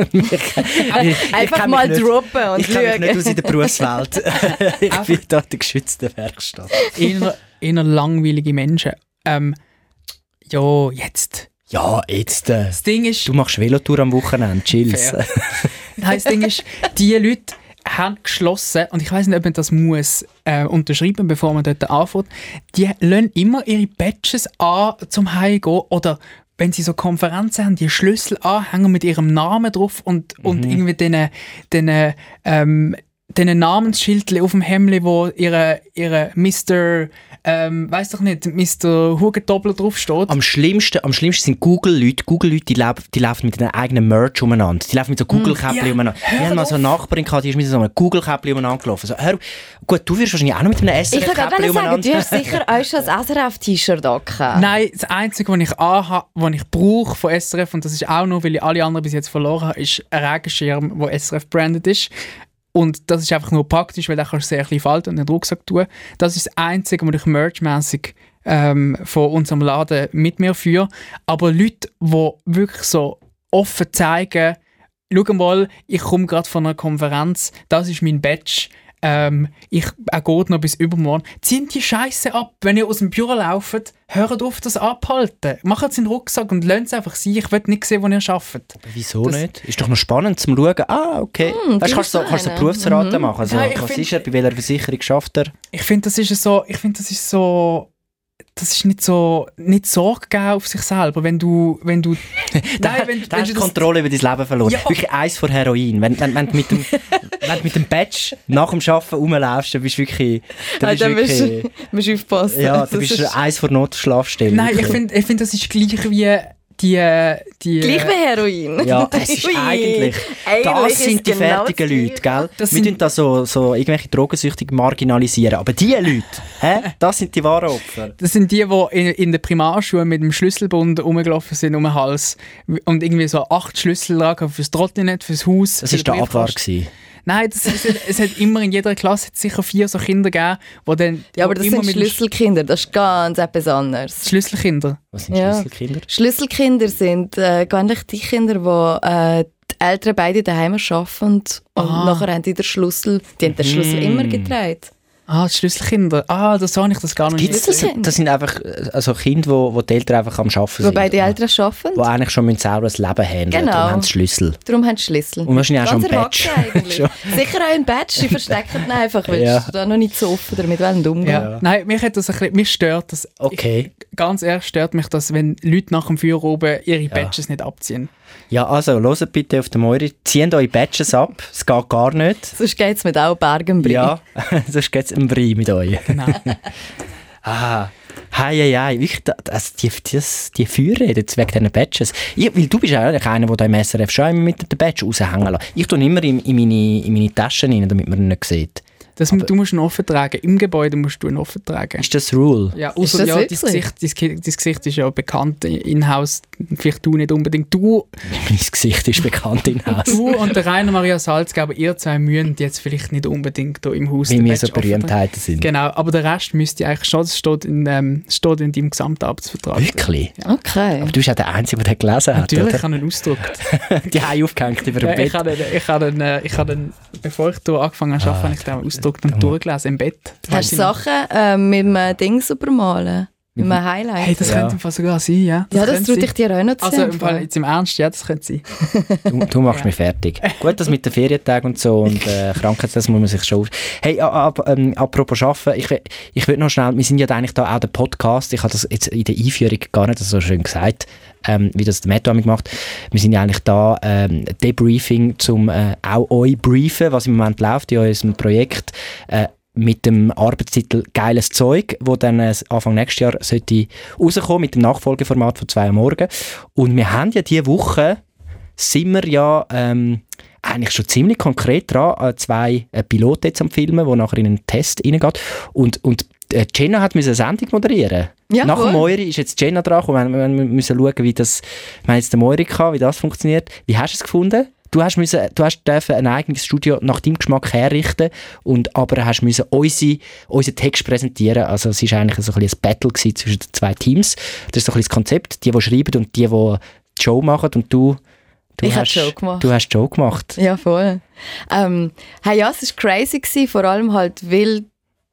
Speaker 3: Einfach
Speaker 1: kenn
Speaker 3: mal
Speaker 1: nicht.
Speaker 3: droppen und
Speaker 1: ich kenne mich nicht aus in der Berufswelt. ich bin da in der geschützten Werkstatt.
Speaker 2: Eher, eher langweilige Menschen. Ähm, ja, jetzt.
Speaker 1: Ja, jetzt. Äh,
Speaker 2: Das Ding ist,
Speaker 1: du machst Velotour am Wochenende, chills.
Speaker 2: Das Ding ist, die Leute haben geschlossen, und ich weiß nicht, ob man das muss äh, unterschreiben, bevor man dort anfängt, die lassen immer ihre Badges an zum Heimgehen oder wenn sie so Konferenzen haben, die Schlüssel anhängen mit ihrem Namen drauf und, und irgendwie den, den, ähm, den Namensschildchen auf dem Hemd, wo ihre, ihre Mr. Ähm, weiß doch nicht, Mr. Hugendoppler draufsteht.
Speaker 1: Am schlimmsten, am schlimmsten sind Google-Leute. Google-Leute, die, die laufen mit einem eigenen Merch umeinander. Die laufen mit so Google-Käppchen
Speaker 2: Hm, ja,
Speaker 1: umeinander. Wir haben mal so eine Nachbarin gehabt, die ist mit so einem Google-Käppchen umeinander gelaufen. So, hör, gut, du wirst wahrscheinlich auch noch mit einem
Speaker 3: Ich kann
Speaker 1: SRF-Käppchen
Speaker 3: gerade sagen,
Speaker 1: umeinander.
Speaker 3: du hast sicher auch schon ein SRF-T-Shirt angehabt.
Speaker 2: Nein, das Einzige, was ich was ich brauche von SRF, und das ist auch nur, weil ich alle anderen bis jetzt verloren habe, ist ein Regenschirm, der SRF branded ist. Und das ist einfach nur praktisch, weil da kannst du sehr klein falten und den Rucksack tun. Das ist das Einzige, was ich merchmäßig ähm, von unserem Laden mit mir führe. Aber Leute, die wirklich so offen zeigen, schau mal, ich komme gerade von einer Konferenz, das ist mein Badge, ähm, ich, er geht noch bis übermorgen. Ziehen die Scheiße ab. Wenn ihr aus dem Büro lauft, hört auf, das abhalten. Macht es in den Rucksack und lasst es einfach sein. Ich will nicht sehen, wo ihr arbeitet.
Speaker 1: Wieso
Speaker 2: Das-
Speaker 1: nicht? Ist doch noch spannend zum Schauen. Ah, okay.
Speaker 3: Hm,
Speaker 1: weißt,
Speaker 3: du
Speaker 1: kannst du so, kannst so. Berufsraten machen? Also,
Speaker 2: ich
Speaker 1: was
Speaker 2: find-
Speaker 1: ist er? Bei welcher Versicherung schafft er?
Speaker 2: Ich finde, das ist so, ich finde, das ist so, das ist nicht so, nicht Sorge geben auf sich selber, wenn du, wenn du, nein, wenn,
Speaker 1: Da
Speaker 2: wenn
Speaker 1: hast
Speaker 2: du
Speaker 1: Kontrolle über dein Leben verloren.
Speaker 2: Ja.
Speaker 1: Wirklich eins vor Heroin. Wenn, wenn, wenn, du mit dem, wenn du mit dem Badge nach dem Arbeiten rumläufst, dann bist du wirklich... Dann
Speaker 3: Nein,
Speaker 1: bist du
Speaker 3: musst
Speaker 1: wirklich
Speaker 3: musst du aufpassen.
Speaker 1: ja, du bist
Speaker 3: ist
Speaker 1: eins vor Notschlafstelle.
Speaker 2: nein, ich finde, ich finde, das ist gleich wie die, die,
Speaker 3: Gleich wie Heroin.
Speaker 1: Ja, es ist eigentlich...
Speaker 3: Eigentlich
Speaker 1: Das
Speaker 3: ist
Speaker 1: sind die
Speaker 3: genau
Speaker 1: fertigen
Speaker 3: das
Speaker 1: Leute, gell?
Speaker 2: Das
Speaker 1: Wir
Speaker 2: sind-
Speaker 1: tun da so, so irgendwelche Drogensüchtigen marginalisieren. Aber die Leute, hä? das sind die wahren Opfer.
Speaker 2: Das sind die, die in, in der Primarschule mit dem Schlüsselbund rumgelaufen sind um den Hals und irgendwie so acht Schlüssel lagen fürs Trottinett, fürs Haus.
Speaker 1: Das
Speaker 2: für
Speaker 1: war der Abwahr. Gewesen.
Speaker 2: Nein, das ist, es hat immer in jeder Klasse hat sicher vier so Kinder gegeben, die dann
Speaker 3: Ja, aber das
Speaker 2: immer
Speaker 3: sind Schlüsselkinder, das ist ganz etwas anderes.
Speaker 2: Schlüsselkinder.
Speaker 1: Was sind
Speaker 3: Ja.
Speaker 1: Schlüsselkinder?
Speaker 3: Schlüsselkinder sind äh, eigentlich die Kinder, die äh, die Eltern beide daheim arbeiten und, und
Speaker 2: Ah.
Speaker 3: nachher haben die den Schlüssel, die haben den Schlüssel
Speaker 1: Mhm.
Speaker 3: immer getragen.
Speaker 2: Ah, die Schlüsselkinder. Ah, das habe ich das gar noch nicht.
Speaker 1: Gibt's das,
Speaker 3: Schlüsselkinder.
Speaker 1: das sind einfach äh, also Kinder, wo, wo die Eltern einfach am Arbeiten sind.
Speaker 3: Wobei die Eltern arbeiten,
Speaker 1: Die eigentlich schon müssen selber das Leben handeln
Speaker 3: Genau.
Speaker 1: und haben den Schlüssel.
Speaker 3: darum haben sie Schlüssel.
Speaker 1: Und wahrscheinlich auch schon ein Badge. Schon.
Speaker 3: Sicher auch ein Badge, die verstecken ihn einfach, weil
Speaker 1: Ja.
Speaker 3: sie da noch nicht so offen damit wollen umgehen.
Speaker 2: Ja. Nein, mich, hat das ein bisschen, mich stört das.
Speaker 1: Okay.
Speaker 2: Ich, ganz ehrlich stört mich das, wenn Leute nach dem Feuer oben ihre Badges nicht abziehen.
Speaker 1: Ja, also, hört bitte auf den Moiri. Zieht eure Badges ab. Es geht gar nicht.
Speaker 3: Sonst geht es mit auch Bergenbrie.
Speaker 1: Ja, sonst geht es im Brei mit euch.
Speaker 2: Genau.
Speaker 1: Ah, hei, hei, hei. Wirklich, das, die, das, die Feuerrede jetzt wegen diesen Badges. Ich, weil du bist ja eigentlich einer, der im SRF schon immer mit den Badge raushängen lässt. Ich tue ihn immer in, in, meine, in meine Taschen rein, damit man ihn nicht sieht.
Speaker 2: Das, du musst ihn offen tragen. Im Gebäude musst du ihn offen tragen.
Speaker 1: Ist das Rule?
Speaker 2: Ja,
Speaker 3: Ist
Speaker 2: außer
Speaker 3: das
Speaker 2: ja, dein? Gesicht, dein, Ge- dein Gesicht ist ja bekannt in-house. Vielleicht du nicht unbedingt. Du,
Speaker 1: Mein Gesicht ist bekannt in Haus.
Speaker 2: du und der Rainer Maria Salzgeber, ihr zwei mühen jetzt vielleicht nicht unbedingt hier im Haus
Speaker 1: Weil wir so. Berühmtheiten sind.
Speaker 2: Genau, aber der Rest müsste eigentlich schon, das steht in, ähm, steht in deinem Gesamtarbeitsvertrag.
Speaker 1: Wirklich?
Speaker 3: Okay.
Speaker 1: Aber du bist auch der Einzige, der den gelesen hat,
Speaker 2: Natürlich
Speaker 1: oder?
Speaker 2: habe ich ihn ausgedruckt.
Speaker 1: Die haben aufgehängt über dem
Speaker 2: Ja, ich
Speaker 1: Bett.
Speaker 2: habe ich habe äh, ich habe den, bevor ich hier angefangen habe,
Speaker 1: Ah,
Speaker 2: habe ich den ausgedruckt und durchgelesen im Bett.
Speaker 3: Hast du Sachen äh, mit einem Ding übermalen? Mit einem Highlight?
Speaker 2: Hey, das
Speaker 1: Ja.
Speaker 2: könnte im Fall sogar sein, ja.
Speaker 3: ja, das traut ich dir auch noch zu
Speaker 2: Also im Fall, jetzt im Ernst, ja, das könnte sein.
Speaker 1: Du, du machst
Speaker 2: Ja.
Speaker 1: mich fertig. Gut, das mit den Ferientagen und so und äh, Krankheit, das muss man sich schon... auf- Hey, a- ab, ähm, apropos Arbeiten, ich, ich will noch schnell, wir sind ja eigentlich da auch der Podcast, ich habe das jetzt in der Einführung gar nicht so schön gesagt, ähm, wie das der Matt damit macht. Wir sind ja eigentlich da, ähm, Debriefing, zum äh, auch euch briefen, was im Moment läuft in unserem Projekt, äh, mit dem Arbeitstitel «Geiles Zeug», wo dann äh, Anfang nächstes Jahr sollte rauskommen mit dem Nachfolgeformat von «2 am Morgen». Und wir haben ja diese Woche sind wir ja ähm, eigentlich schon ziemlich konkret dran, äh, zwei äh, Piloten jetzt am Filmen, die nachher in einen Test reingeht. Und, und Jenna hat müssen eine Sendung moderieren.
Speaker 3: Ja,
Speaker 1: Nach dem
Speaker 3: voll.
Speaker 1: Moiri ist jetzt Jenna dran und wir, wir müssen schauen, wie das, wir jetzt den Moiri gehabt, wie das funktioniert. Wie hast du es gefunden? Du hast, müssen, du hast dürfen ein eigenes Studio nach deinem Geschmack herrichten und aber hast müssen unsere, unseren Text präsentieren. Also es war eigentlich so ein, bisschen ein Battle zwischen den zwei Teams. Das ist so ein das Konzept. Die, die schreiben und die, die die Show machen und du Du
Speaker 3: Ich hab
Speaker 1: hast,
Speaker 3: Joe gemacht.
Speaker 1: Du hast Joe gemacht.
Speaker 3: Ja, voll. Ähm, hey, ja, es war crazy, gewesen, vor allem halt, weil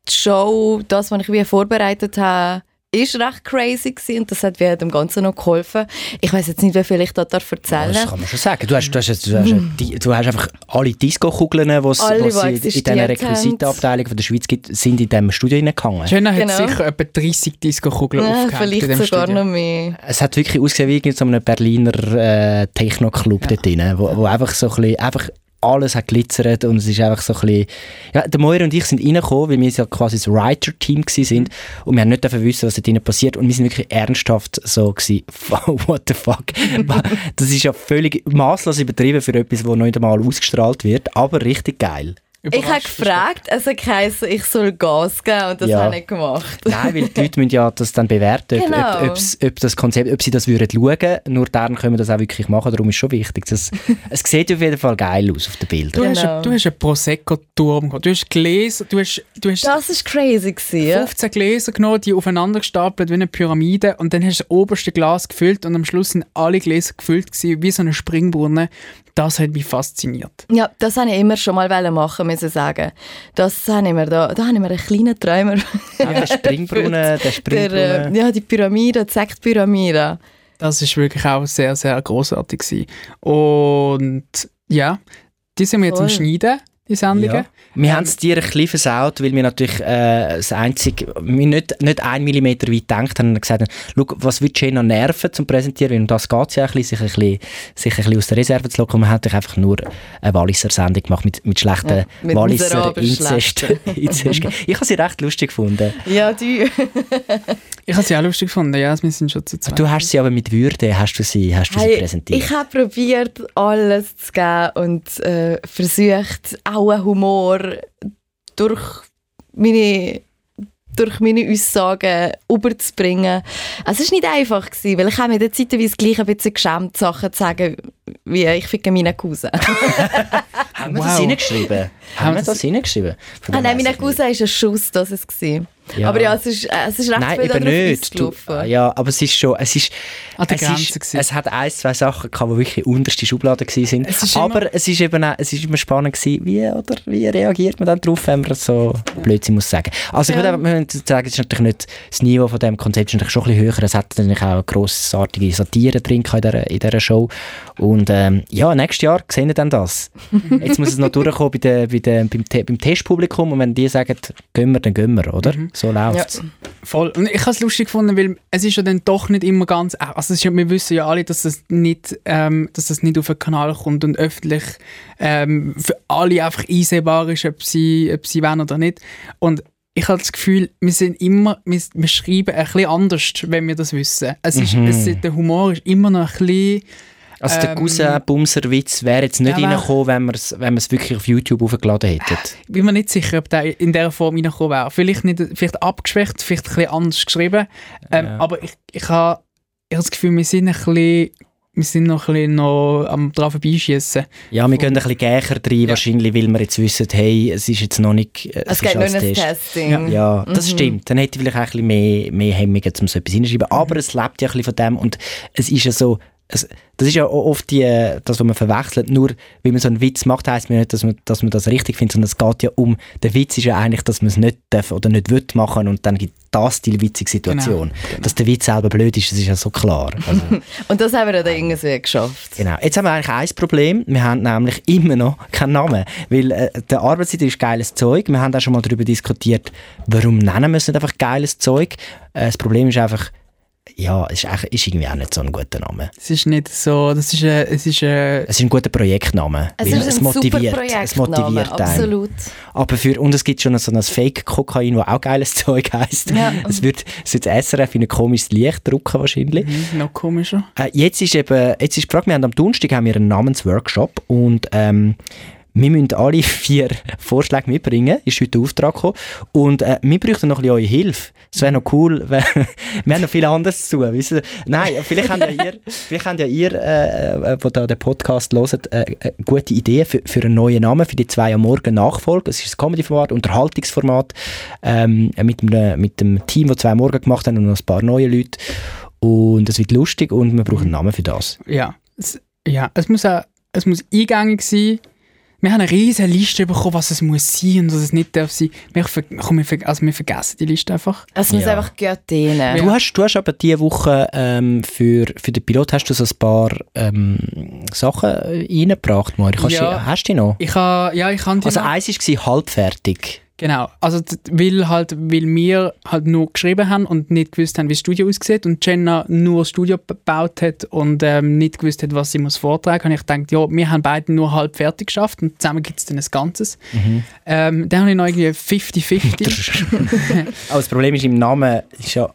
Speaker 3: die Show, das, was ich wie vorbereitet habe, ist recht crazy gewesen und das hat wie dem Ganzen noch geholfen. Ich weiß jetzt nicht, wie viel ich da darf
Speaker 1: Ja,
Speaker 3: erzählen
Speaker 1: das kann man schon sagen. Du hast, du hast, du hast, die- du hast einfach alle Disco-Kugeln, die es in, in dieser. Requisitenabteilung von der Schweiz gibt, sind in diesem Studio reingegangen.
Speaker 2: Schöner hat
Speaker 3: Genau.
Speaker 2: sicher etwa 30 Disco-Kugeln
Speaker 3: ja,
Speaker 2: aufgehängt in
Speaker 3: Vielleicht
Speaker 2: dem
Speaker 3: sogar
Speaker 2: Studio.
Speaker 3: noch mehr.
Speaker 1: Es hat wirklich ausgesehen wie in so einem Berliner äh, Techno-Club dort drin, wo, wo einfach so ein bisschen, einfach alles hat glitzert und es ist einfach so ein bisschen... Ja, der Moira und ich sind reingekommen, weil wir ja quasi das Writer-Team sind und wir haben nicht wissen, was dort drinnen passiert und wir sind wirklich ernsthaft so gewesen, what the fuck. das ist ja völlig maßlos übertrieben für etwas, das noch nicht einmal ausgestrahlt wird, aber richtig geil.
Speaker 3: Ich habe gefragt, es hat geheißen, ich soll Gas geben und das
Speaker 1: Ja.
Speaker 3: habe ich nicht gemacht.
Speaker 1: Nein, weil die Leute müssen ja das dann bewerten, ob,
Speaker 3: Genau.
Speaker 1: ob, ob's- ob das Konzept, ob sie das würden schauen, nur dann können wir das auch wirklich machen, darum ist schon wichtig. Das, es sieht auf jeden Fall geil aus auf den Bildern.
Speaker 2: Du, hast,
Speaker 3: Genau.
Speaker 2: einen- du hast einen Prosecco-Turm gehabt. Du hast Gläser, du hast, du hast
Speaker 3: Das war crazy. Gewesen, ja.
Speaker 2: 15 Gläser genommen, die aufeinander gestapelt wie eine Pyramide und dann hast du das oberste Glas gefüllt und am Schluss sind alle Gläser gefüllt gewesen, wie so eine Springbrunnen. Das hat mich fasziniert.
Speaker 3: Ja, das wollte ich immer schon mal machen, müssen sagen. Das habe ich mir da, da habe ich mir einen kleinen Träumer.
Speaker 1: Ja, der Springbrunnen, der
Speaker 3: Der,
Speaker 1: Springbrunnen.
Speaker 3: äh, ja, die Pyramide, die Sektpyramide.
Speaker 2: Das ist wirklich auch sehr, sehr großartig. Und ja, die sind wir jetzt am
Speaker 3: Voll.
Speaker 2: Schneiden, Sendungen.
Speaker 1: Ja. Wir haben es dir ein bisschen versaut, weil wir natürlich äh, das einzige, wir nicht, nicht einen Millimeter weit gedacht haben und gesagt haben, schau, was würdest du noch nerven zum Präsentieren, weil um das geht es ja ein bisschen, sich ein bisschen, sich ein bisschen aus der Reserve zu locken. Und wir haben natürlich einfach nur eine Walliser Sendung gemacht mit, mit schlechten
Speaker 3: Ja, mit
Speaker 1: Walliser
Speaker 3: miserabel
Speaker 1: Inzest.
Speaker 3: schlechten.
Speaker 1: Inzest. Ich habe sie recht lustig gefunden.
Speaker 3: Ja, die.
Speaker 2: Ich habe sie auch lustig gefunden, ja, wir sind schon zu zweit.
Speaker 1: Du hast sie aber mit Würde hast du sie, hast du sie
Speaker 3: Hey,
Speaker 1: präsentiert.
Speaker 3: ich habe probiert, alles zu geben und äh, versucht, auch einen Humor durch meine, durch meine Aussagen überzubringen. Es war nicht einfach, gewesen, weil ich habe mir der zeitweise gleich ein bisschen geschämt, Sachen zu sagen, wie ich ficke meinen Cousin.
Speaker 1: haben wir das
Speaker 2: Wow.
Speaker 1: hineingeschrieben? Haben wir das hineingeschrieben?
Speaker 3: Ah, nein,
Speaker 1: weiss
Speaker 3: mein
Speaker 1: ich
Speaker 3: Cousin war ein Schuss, das war es.
Speaker 1: Ja.
Speaker 3: Aber ja, es ist, äh, es ist recht
Speaker 1: Nein,
Speaker 3: viel
Speaker 1: eben
Speaker 3: darauf
Speaker 1: nicht. Du,
Speaker 3: ausgelaufen.
Speaker 1: ja, aber es ist schon, es ist,
Speaker 2: An der
Speaker 1: es, ist es hat ein, zwei Sachen gehabt, die wirklich unterste.
Speaker 2: Es ist immer-
Speaker 1: aber es ist eben auch, es ist immer spannend gewesen, wie, oder, wie reagiert man dann darauf, wenn man so Blödsinn muss sagen. Also ich
Speaker 3: Ja.
Speaker 1: würde einfach- sagen, es ist natürlich nicht, das Niveau von dem Konzept ist natürlich schon ein bisschen höher. Es hat natürlich auch grossartige Satire drin in dieser, in dieser Show. Und ähm, ja, nächstes Jahr sehen wir dann das. Jetzt muss es noch durchkommen bei der, bei der, beim, beim Testpublikum und wenn die sagen, gehen wir, dann gehen wir, oder? So läuft es.
Speaker 2: Voll. Und ich habe es lustig gefunden, weil es ist ja dann doch nicht immer ganz... Also es ist ja, wir wissen ja alle, dass das nicht, ähm, dass das nicht auf den Kanal kommt und öffentlich ähm, für alle einfach einsehbar ist, ob sie, ob sie wollen oder nicht. Und ich habe das Gefühl, wir sind immer, wir, wir schreiben ein bisschen anders, wenn wir das wissen. Es ist,
Speaker 1: Mhm.
Speaker 2: es, der Humor ist immer noch ein bisschen...
Speaker 1: Also der
Speaker 2: Ähm,
Speaker 1: Cousin-Bumser-Witz wäre jetzt nicht
Speaker 2: ja,
Speaker 1: reingekommen, wenn wir es wenn wir es wirklich auf YouTube hochgeladen hätten.
Speaker 2: Ich bin mir nicht sicher, ob der in dieser Form reingekommen wäre. Vielleicht, nicht, vielleicht abgeschwächt, vielleicht ein bisschen anders geschrieben. Ähm,
Speaker 1: Ja.
Speaker 2: Aber ich, ich habe ich habe das Gefühl, wir sind ein bisschen, wir sind noch ein bisschen noch am dran vorbeischießen.
Speaker 1: Ja, wir gehen ein bisschen gächer rein, wahrscheinlich, weil wir jetzt wissen, hey, es ist jetzt noch nicht... äh,
Speaker 3: Es
Speaker 1: ist
Speaker 3: geht nur ein
Speaker 1: Test.
Speaker 3: Testing.
Speaker 1: Ja, das
Speaker 3: Mhm.
Speaker 1: stimmt. Dann hätte ich vielleicht auch ein bisschen mehr, mehr Hemmungen, um so etwas hinzuschreiben. Aber es lebt ja ein bisschen von dem und es ist ja so... Es, das ist ja oft die, äh, das, was man verwechselt. Nur weil man so einen Witz macht, heisst mir nicht, dass man, dass man das richtig findet, sondern es geht ja um... Der Witz ist ja eigentlich, dass man es nicht darf oder nicht will machen und dann gibt das die witzige Situation. Dass der Witz selber blöd ist, das ist ja so klar. Also,
Speaker 3: Und das haben wir dann irgendwie geschafft.
Speaker 1: Genau. Jetzt haben wir eigentlich ein Problem. Wir haben nämlich immer noch keinen Namen. Weil äh, der Arbeitszeit ist geiles Zeug. Wir haben auch schon mal darüber diskutiert, warum nennen wir es nicht einfach geiles Zeug. Äh, das Problem ist einfach, ja, es ist, eigentlich- ist irgendwie auch nicht so ein guter Name.
Speaker 2: Es ist nicht so, das ist, äh, es ist äh,
Speaker 1: Es ist ein guter Projektname.
Speaker 3: Es ist ein super
Speaker 1: motiviert. Es motiviert einen.
Speaker 3: Absolut.
Speaker 1: Aber für, und es gibt schon so ein Fake-Kokain, das auch geiles Zeug heisst.
Speaker 3: Ja.
Speaker 1: Es wird, es wird das SRF in ein komisches Licht drucken wahrscheinlich.
Speaker 2: mhm, noch komischer.
Speaker 1: Äh, jetzt ist eben, jetzt ist die Frage, wir haben am Donnerstag haben wir einen Namensworkshop und ähm, wir müssen alle vier Vorschläge mitbringen, ist heute der Auftrag gekommen. Und äh, wir bräuchten noch ein bisschen eure Hilfe. Es wäre noch cool, wenn, wir haben noch viel anderes zu tun. Wisst ihr? Nein, vielleicht habt ja ihr, vielleicht habt ja ihr äh, äh, wo da den Podcast hört, äh, äh, gute Ideen für, für einen neuen Namen, für die zwei am Morgen Nachfolge. Es ist ein Comedy-Format, Unterhaltungsformat, ähm, mit, einem, mit dem Team, das zwei am Morgen gemacht haben und noch ein paar neue Leute. Und es wird lustig und wir brauchen einen Namen für das.
Speaker 2: Ja. Es, Ja, es muss auch es muss eingängig sein. Wir haben eine riesige Liste bekommen, was es muss sein und was es nicht darf sein. Wir, komm, wir, ver also wir vergessen die Liste einfach.
Speaker 3: Es muss
Speaker 1: Ja.
Speaker 3: einfach gut dienen.
Speaker 1: Du, hast, du hast aber diese Woche ähm, für, für den Pilot hast du so ein paar ähm, Sachen reingebracht, Mari. Kannst
Speaker 2: Ja.
Speaker 1: du, hast du die noch?
Speaker 2: Ich habe, ja, ich habe die
Speaker 1: Also
Speaker 2: noch-
Speaker 1: eins war halbfertig.
Speaker 2: Genau, also weil, halt, weil wir halt nur geschrieben haben und nicht gewusst haben, wie das Studio aussieht und Jenna nur das Studio gebaut hat und ähm, nicht gewusst hat, was sie muss vortragen, habe ich gedacht, ja, wir haben beide nur halb fertig geschafft und zusammen gibt es dann ein Ganzes. Ähm, dann habe ich noch irgendwie 50-50.
Speaker 1: Aber das Problem ist, im Namen ist ja...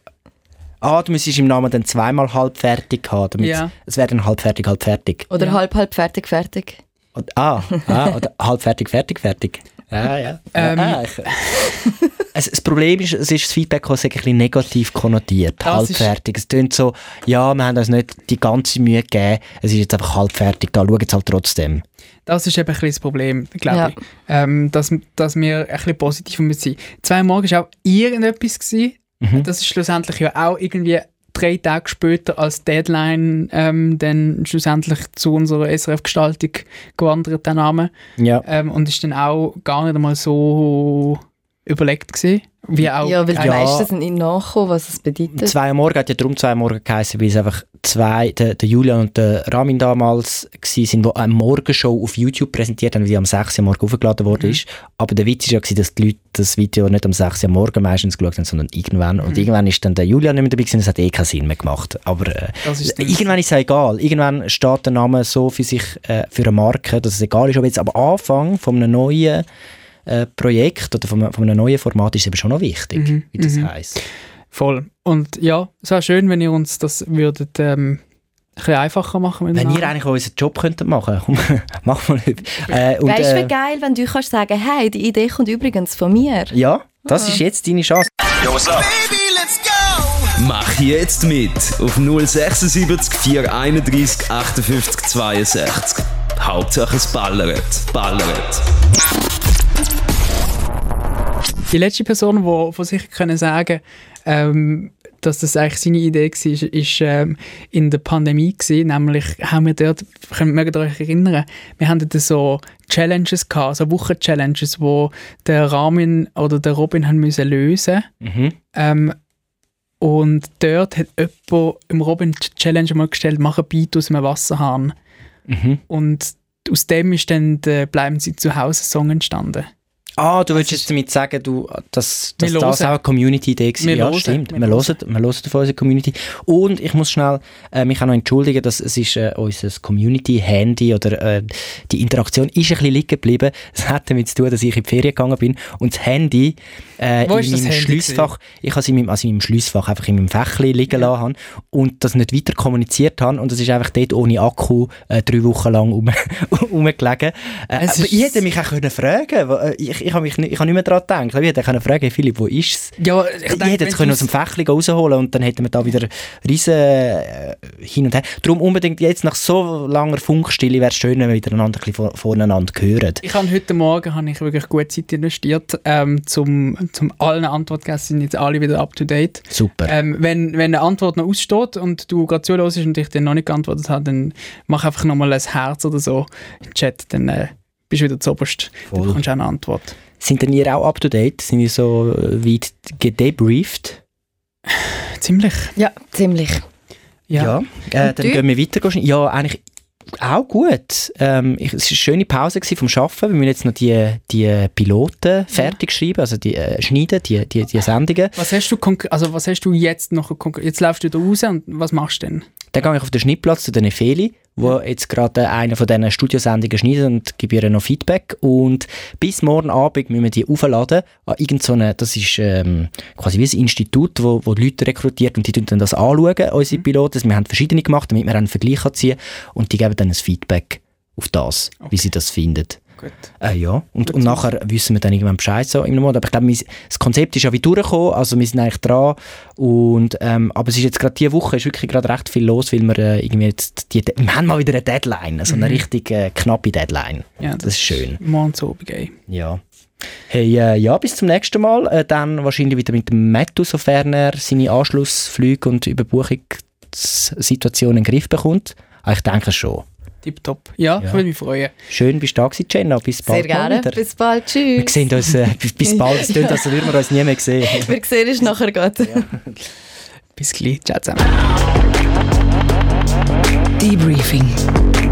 Speaker 1: Ah, du müsstest im Namen dann zweimal halbfertig haben, damit
Speaker 2: Ja.
Speaker 1: es wäre dann halbfertig, halbfertig.
Speaker 3: Oder
Speaker 2: Ja.
Speaker 3: halb, halb, fertig, fertig.
Speaker 1: Und, ah, ah, oder halbfertig, fertig, fertig. Ja, ja.
Speaker 2: Ähm.
Speaker 1: ah, ich, es, das Problem ist, es ist das Feedback, das ein bisschen negativ konnotiert.
Speaker 2: Das ist-
Speaker 1: halbfertig. Es klingt so, ja, wir haben uns nicht die ganze Mühe gegeben, es ist jetzt einfach halbfertig da, schauen es halt trotzdem.
Speaker 2: Das ist eben ein bisschen das Problem, glaube
Speaker 3: Ja.
Speaker 2: ich. Ähm, dass, dass wir ein bisschen positiv sind. Zwei Morgen war auch irgendetwas. Gewesen.
Speaker 1: Mhm.
Speaker 2: Das ist schlussendlich ja auch irgendwie drei Tage später als Deadline ähm, dann schlussendlich zu unserer SRF-Gestaltung gewandert, der Name.
Speaker 1: Ja.
Speaker 2: Ähm, und ist dann auch gar nicht einmal so überlegt gewesen, wie auch
Speaker 3: Ja, weil die
Speaker 1: Ja.
Speaker 3: meisten sind nicht nachgekommen, was es bedeutet.
Speaker 1: Zwei am Morgen hat ja darum zwei am Morgen geheißen, weil es einfach zwei, der, der Julian und der Ramin damals sind, die eine Morgenshow auf YouTube präsentiert haben, die am 6 Uhr Morgen aufgeladen worden ist. Aber der Witz war ja, gewesen, dass die Leute das Video nicht am 6 Uhr Morgen meistens geschaut haben, sondern irgendwann. Und irgendwann ist dann der Julian nicht mehr dabei gewesen, das hat eh keinen Sinn mehr gemacht. Aber äh,
Speaker 2: ist
Speaker 1: irgendwann ist es egal. Irgendwann steht der Name so für sich, äh, für eine Marke, dass es egal ist, ob jetzt am Anfang von einem neuen äh, Projekt oder von, von einem neuen Format ist es eben schon noch wichtig,
Speaker 2: Mhm,
Speaker 1: wie das
Speaker 2: mhm.
Speaker 1: heisst.
Speaker 2: Voll. Und ja, es wäre schön, wenn ihr uns das würdet ähm, ein bisschen einfacher machen dem
Speaker 1: Wenn ihr eigentlich unseren Job könntet machen komm, mach mal. Äh, und,
Speaker 3: Weißt du,
Speaker 1: äh,
Speaker 3: wie geil, wenn du kannst sagen, hey, die Idee kommt übrigens von mir.
Speaker 1: ja, das ist jetzt deine Chance.
Speaker 5: Mach jetzt mit auf 076 431 58 62. Hauptsache es ballert, ballert.
Speaker 2: Die letzte Person, die von sich können sagen ähm, dass das eigentlich seine Idee war, ist, ähm, in der Pandemie gewesen. Nämlich haben wir dort, könnt mögt ihr euch erinnern, wir haben dort so Challenges gehabt, so Wochen-Challenges, wo der Ramin oder der Robin haben müssen lösen
Speaker 1: Mhm.
Speaker 2: ähm, und dort hat jemand im Robin Challenge mal gestellt, mach ein Beat aus einem Wasserhahn.
Speaker 1: Mhm.
Speaker 2: Und aus dem ist dann der «Bleiben Sie zu Hause» Song entstanden.
Speaker 1: Ah, du willst jetzt damit sagen, du, dass, dass das
Speaker 2: hören.
Speaker 1: auch eine Community-Idee war?
Speaker 2: Wir
Speaker 1: Ja,
Speaker 2: hören.
Speaker 1: stimmt.
Speaker 2: Wir
Speaker 1: Wir hören, wir hören von unserer Community. Und ich muss schnell äh, mich auch noch entschuldigen, dass es ist äh, unser Community-Handy oder äh, die Interaktion ist ein bisschen liegen geblieben. Es hat damit zu tun, dass ich in die Ferien gegangen bin und das Handy äh,
Speaker 2: Wo
Speaker 1: in
Speaker 2: das
Speaker 1: meinem
Speaker 2: Handy
Speaker 1: Schliessfach, ich habe es in meinem, also in meinem Schliessfach einfach in meinem Fächli liegen lassen habe und das nicht weiter kommuniziert habe und es ist einfach dort ohne Akku äh, drei Wochen lang rum, rumgelegen. Äh,
Speaker 2: Es
Speaker 1: aber ich hätte mich auch können fragen wo- äh, ich, ich habe mich nicht, ich habe nicht mehr daran gedacht. Ich hätte können fragen, Philipp, wo ist es?
Speaker 2: Ja,
Speaker 1: Ich, hätte jetzt können aus dem Fächli rausholen und dann hätten wir da wieder riesen äh, hin und her. Darum unbedingt jetzt nach so langer Funkstille wäre es schön, wenn wir wieder einander ein bisschen vor- voneinander hören.
Speaker 2: Ich habe heute Morgen habe ich wirklich gut Zeit investiert, ähm, zum, zum allen Antworten geben, sind jetzt alle wieder up to date.
Speaker 1: Super.
Speaker 2: Ähm, wenn, wenn eine Antwort noch aussteht und du gerade zuhörst und ich dir noch nicht geantwortet habe, dann mach einfach nochmal ein Herz oder so im Chat, dann äh, bist du wieder zuoberst. Dann
Speaker 1: Voll.
Speaker 2: bekommst du auch eine Antwort.
Speaker 1: Sind denn ihr auch up to date? Sind ihr so äh, weit gedebrieft?
Speaker 2: Ziemlich.
Speaker 3: Ja, ziemlich.
Speaker 2: Ja.
Speaker 1: Äh, dann
Speaker 3: du?
Speaker 1: gehen wir weiter. Ja, eigentlich auch gut. Ähm, ich, es war eine schöne Pause vom Arbeiten. Wir müssen jetzt noch die, die Piloten fertig schreiben, also die äh, schneiden, die, die, die Sendungen.
Speaker 2: Was hast du also was hast du jetzt noch konkret? Jetzt läufst du da raus und was machst du denn?
Speaker 1: Dann gehe ich auf den Schnittplatz zu den Efeli, wo jetzt gerade eine von diesen Studiosendungen schneidet und gebe ihr noch Feedback. Und bis morgen Abend müssen wir die aufladen an irgend so das ist ähm, quasi wie ein Institut, wo, wo Leute rekrutiert und die tun dann das anschauen, unsere Piloten. Wir haben verschiedene gemacht, damit wir einen Vergleich kann ziehen und die geben dann ein Feedback auf das, wie sie das finden.
Speaker 2: Gut.
Speaker 1: Äh, ja, und, und nachher wissen wir dann irgendwann Bescheid so im Monat. Aber ich glaube, das Konzept ist ja wie durchgekommen, also wir sind eigentlich dran. Und, ähm, aber es ist jetzt gerade diese Woche ist wirklich gerade recht viel los, weil wir äh, irgendwie jetzt die, wir haben mal wieder eine Deadline, also eine richtig äh, knappe Deadline.
Speaker 2: Ja,
Speaker 1: Das ist schön.
Speaker 2: Morgen zu Abend, ey.
Speaker 1: Ja. Hey, äh, ja, bis zum nächsten Mal. Äh, dann wahrscheinlich wieder mit dem Mattu, sofern er seine Anschlussflüge und Überbuchungssituationen in den Griff bekommt. Aber ich denke schon.
Speaker 2: Tipptopp. Ja,
Speaker 1: Ja.
Speaker 2: ich würde mich freuen.
Speaker 1: Schön, bist du da gewesen, Jenna. Bis bald
Speaker 3: Sehr gerne.
Speaker 1: wieder.
Speaker 3: Bis bald. Tschüss.
Speaker 1: Wir sehen uns äh, bis, bald. Es klingt, als würden wir uns nie mehr sehen.
Speaker 3: Wir sehen uns nachher gerade.
Speaker 2: Bis gleich. Ciao zusammen.
Speaker 4: Debriefing.